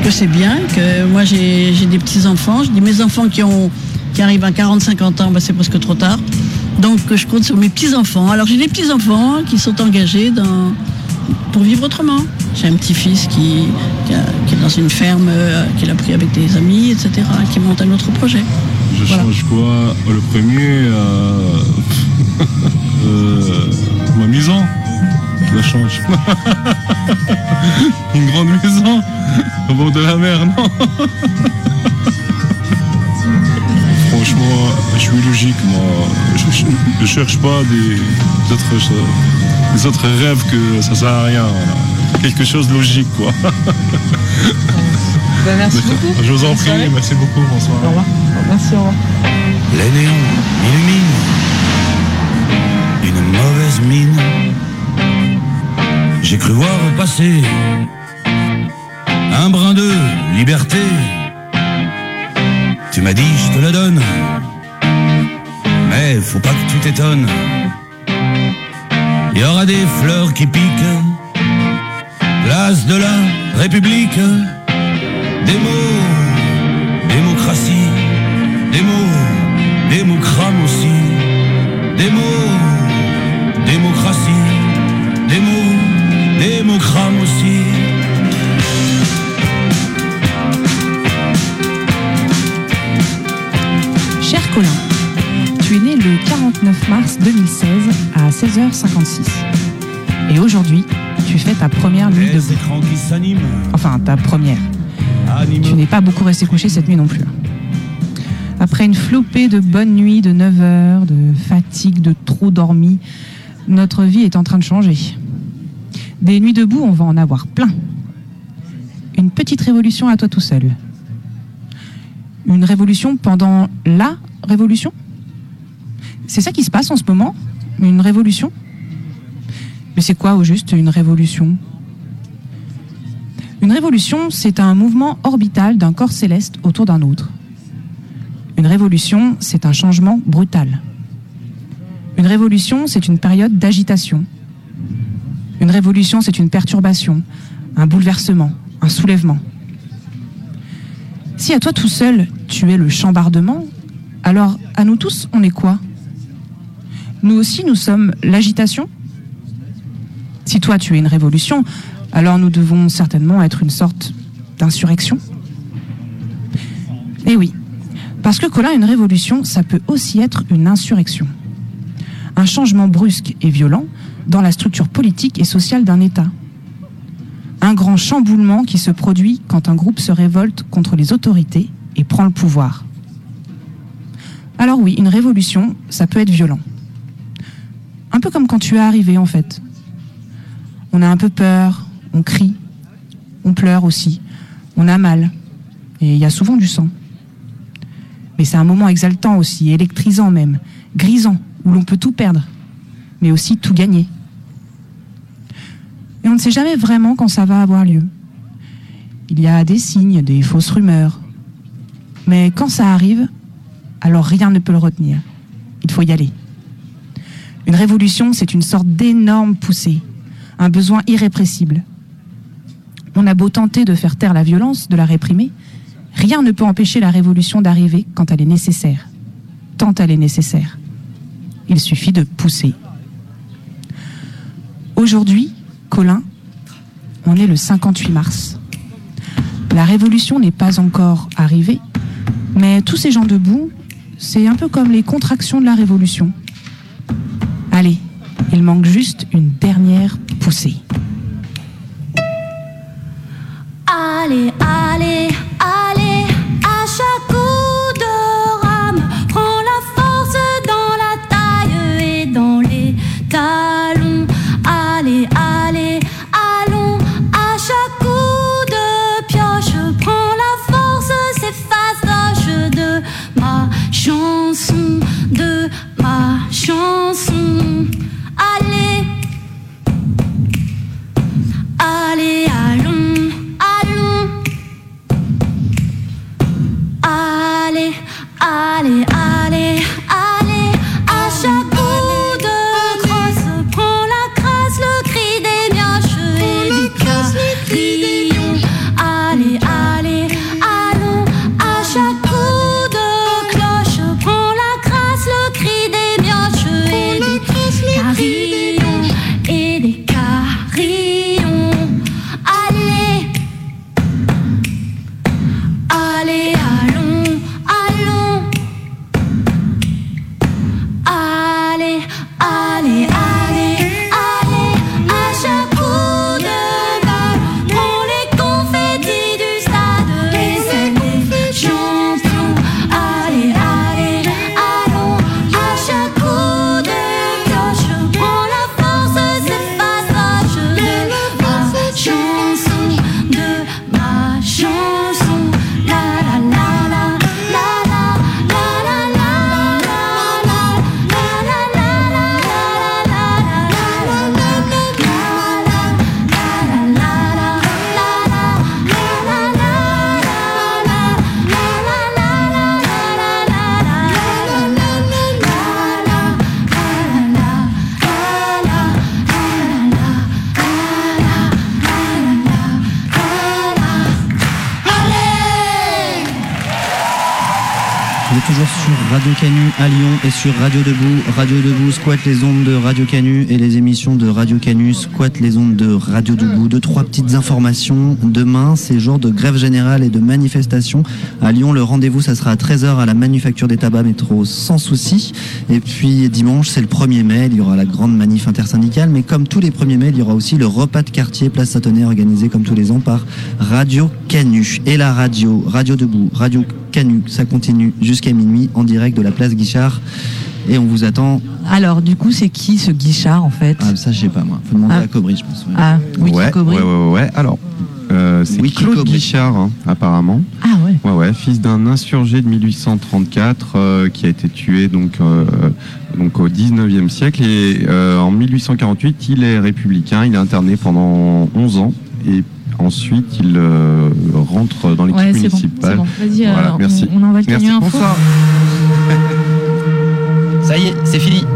que c'est bien, que moi j'ai j'ai des petits-enfants. Je dis mes enfants qui, ont, qui arrivent à 40-50 ans, bah, c'est presque trop tard. Donc je compte sur mes petits-enfants. Alors j'ai des petits-enfants qui sont engagés dans, pour vivre autrement. J'ai un petit-fils qui, qui, a- qui est dans une ferme, euh, qu'il a pris avec des amis, etc., qui monte un autre projet. Je Voilà. change quoi Le premier, euh, euh, ma maison. Je la change. Une grande maison au bord de la mer, non Franchement, je suis logique, moi. Je, je- je cherche pas des, des autres, choses- des autres rêves que ça sert à rien. voilà. Quelque chose de logique, quoi. Ben, merci beaucoup. Je vous en prie, soirée. merci beaucoup, bonsoir. Au revoir. Merci, au revoir. Les néons illuminent une mauvaise mine. J'ai cru voir passer un brin de liberté. Tu m'as dit, je te la donne. Mais faut pas que tu t'étonnes. Il y aura des fleurs qui piquent. Place de la République. Des mots, démocratie. Des mots, démocrame aussi. Des mots, démocratie. Des mots, démocrame aussi. 49 mars 2016 à 16h56. Et aujourd'hui, tu fais ta première nuit Les debout. qui. Enfin, ta première. Tu n'es pas beaucoup resté couché cette nuit non plus. Après une flopée de bonnes nuits de 9 heures, de fatigue, de trop dormi, notre vie est en train de changer. Des nuits debout, on va en avoir plein. Une petite révolution à toi tout seul. Une révolution pendant la révolution? C'est ça qui se passe en ce moment? Une révolution? Mais c'est quoi au juste une révolution? Une révolution, c'est un mouvement orbital d'un corps céleste autour d'un autre. Une révolution, c'est un changement brutal. Une révolution, c'est une période d'agitation. Une révolution, c'est une perturbation, un bouleversement, un soulèvement. Si à toi tout seul, tu es le chambardement, alors à nous tous, on est quoi? Nous aussi, nous sommes l'agitation Si toi, tu es une révolution, alors nous devons certainement être une sorte d'insurrection Eh oui, parce que Colin, une révolution, ça peut aussi être une insurrection. Un changement brusque et violent dans la structure politique et sociale d'un État. Un grand chamboulement qui se produit quand un groupe se révolte contre les autorités et prend le pouvoir. Alors oui, une révolution, ça peut être violent. Comme quand tu es arrivé en fait. On a un peu peur, on crie, on pleure aussi, on a mal, et il y a souvent du sang. Mais c'est un moment exaltant aussi, électrisant même, grisant, où l'on peut tout perdre, mais aussi tout gagner. Et on ne sait jamais vraiment quand ça va avoir lieu. Il y a des signes, des fausses rumeurs. Mais quand ça arrive, alors rien ne peut le retenir. Il faut y aller. Une révolution, c'est une sorte d'énorme poussée, un besoin irrépressible. On a beau tenter de faire taire la violence, de la réprimer, rien ne peut empêcher la révolution d'arriver quand elle est nécessaire. Tant elle est nécessaire. Il suffit de pousser. Aujourd'hui, Colin, on est le 58 mars. La révolution n'est pas encore arrivée, mais tous ces gens debout, c'est un peu comme les contractions de la révolution. Allez, il manque juste une dernière poussée. Allez, allez, allez, on. Radio Debout. Radio Debout squatte les ondes de Radio Canu et les émissions de Radio Canu squattent les ondes de Radio Debout. Deux, trois petites informations. Demain, c'est jour de grève générale et de manifestation. À Lyon, le rendez-vous, ça sera à 13h à la Manufacture des Tabacs Métro sans souci. Et puis dimanche, c'est le 1er mai, il y aura la grande manif intersyndicale. Mais comme tous les 1er mai, il y aura aussi le repas de quartier Place Satonnet organisé comme tous les ans par Radio Canu. Et la radio, Radio Debout, Radio Canu, ça continue jusqu'à minuit en direct de la place Guichard. Et on vous attend. Alors, du coup, c'est qui ce Guichard en fait Ah, ça, je sais pas moi. Faut demander Ah. à Cobry, je pense. ouais. Ah, oui, ouais, Cobry. ouais, ouais, ouais. Alors, euh, c'est Wiki Claude Cobry. Guichard, hein, apparemment. Ah ouais. Ouais, ouais, fils d'un insurgé de 1834 euh, qui a été tué donc, euh, donc au 19e siècle. Et euh, en 1848, il est républicain. Il est interné pendant 11 ans. Et ensuite, il euh, rentre dans l'équipe Ouais, bon, municipale. c'est bon. Vas-y, Voilà, on- merci. on envoie le Merci. camion info. Ça y est, c'est fini.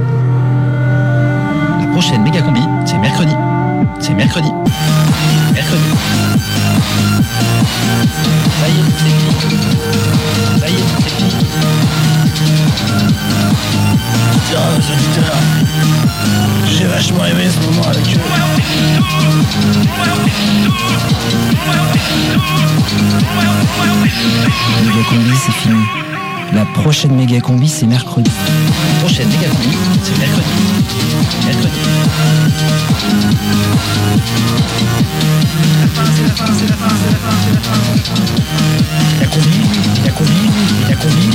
La prochaine méga combi, c'est mercredi. C'est mercredi. Mercredi. Ça y est, c'est fini. Ça y est, c'est fini. Tiens, les auditeurs, j'ai vachement aimé ce moment avec eux. Méga combi, c'est fini. La prochaine méga combi, c'est mercredi. La prochaine méga combi, c'est mercredi. Mercredi. La fin, c'est la fin, c'est la fin, c'est la fin, c'est la fin. La combi, la combi, la combi.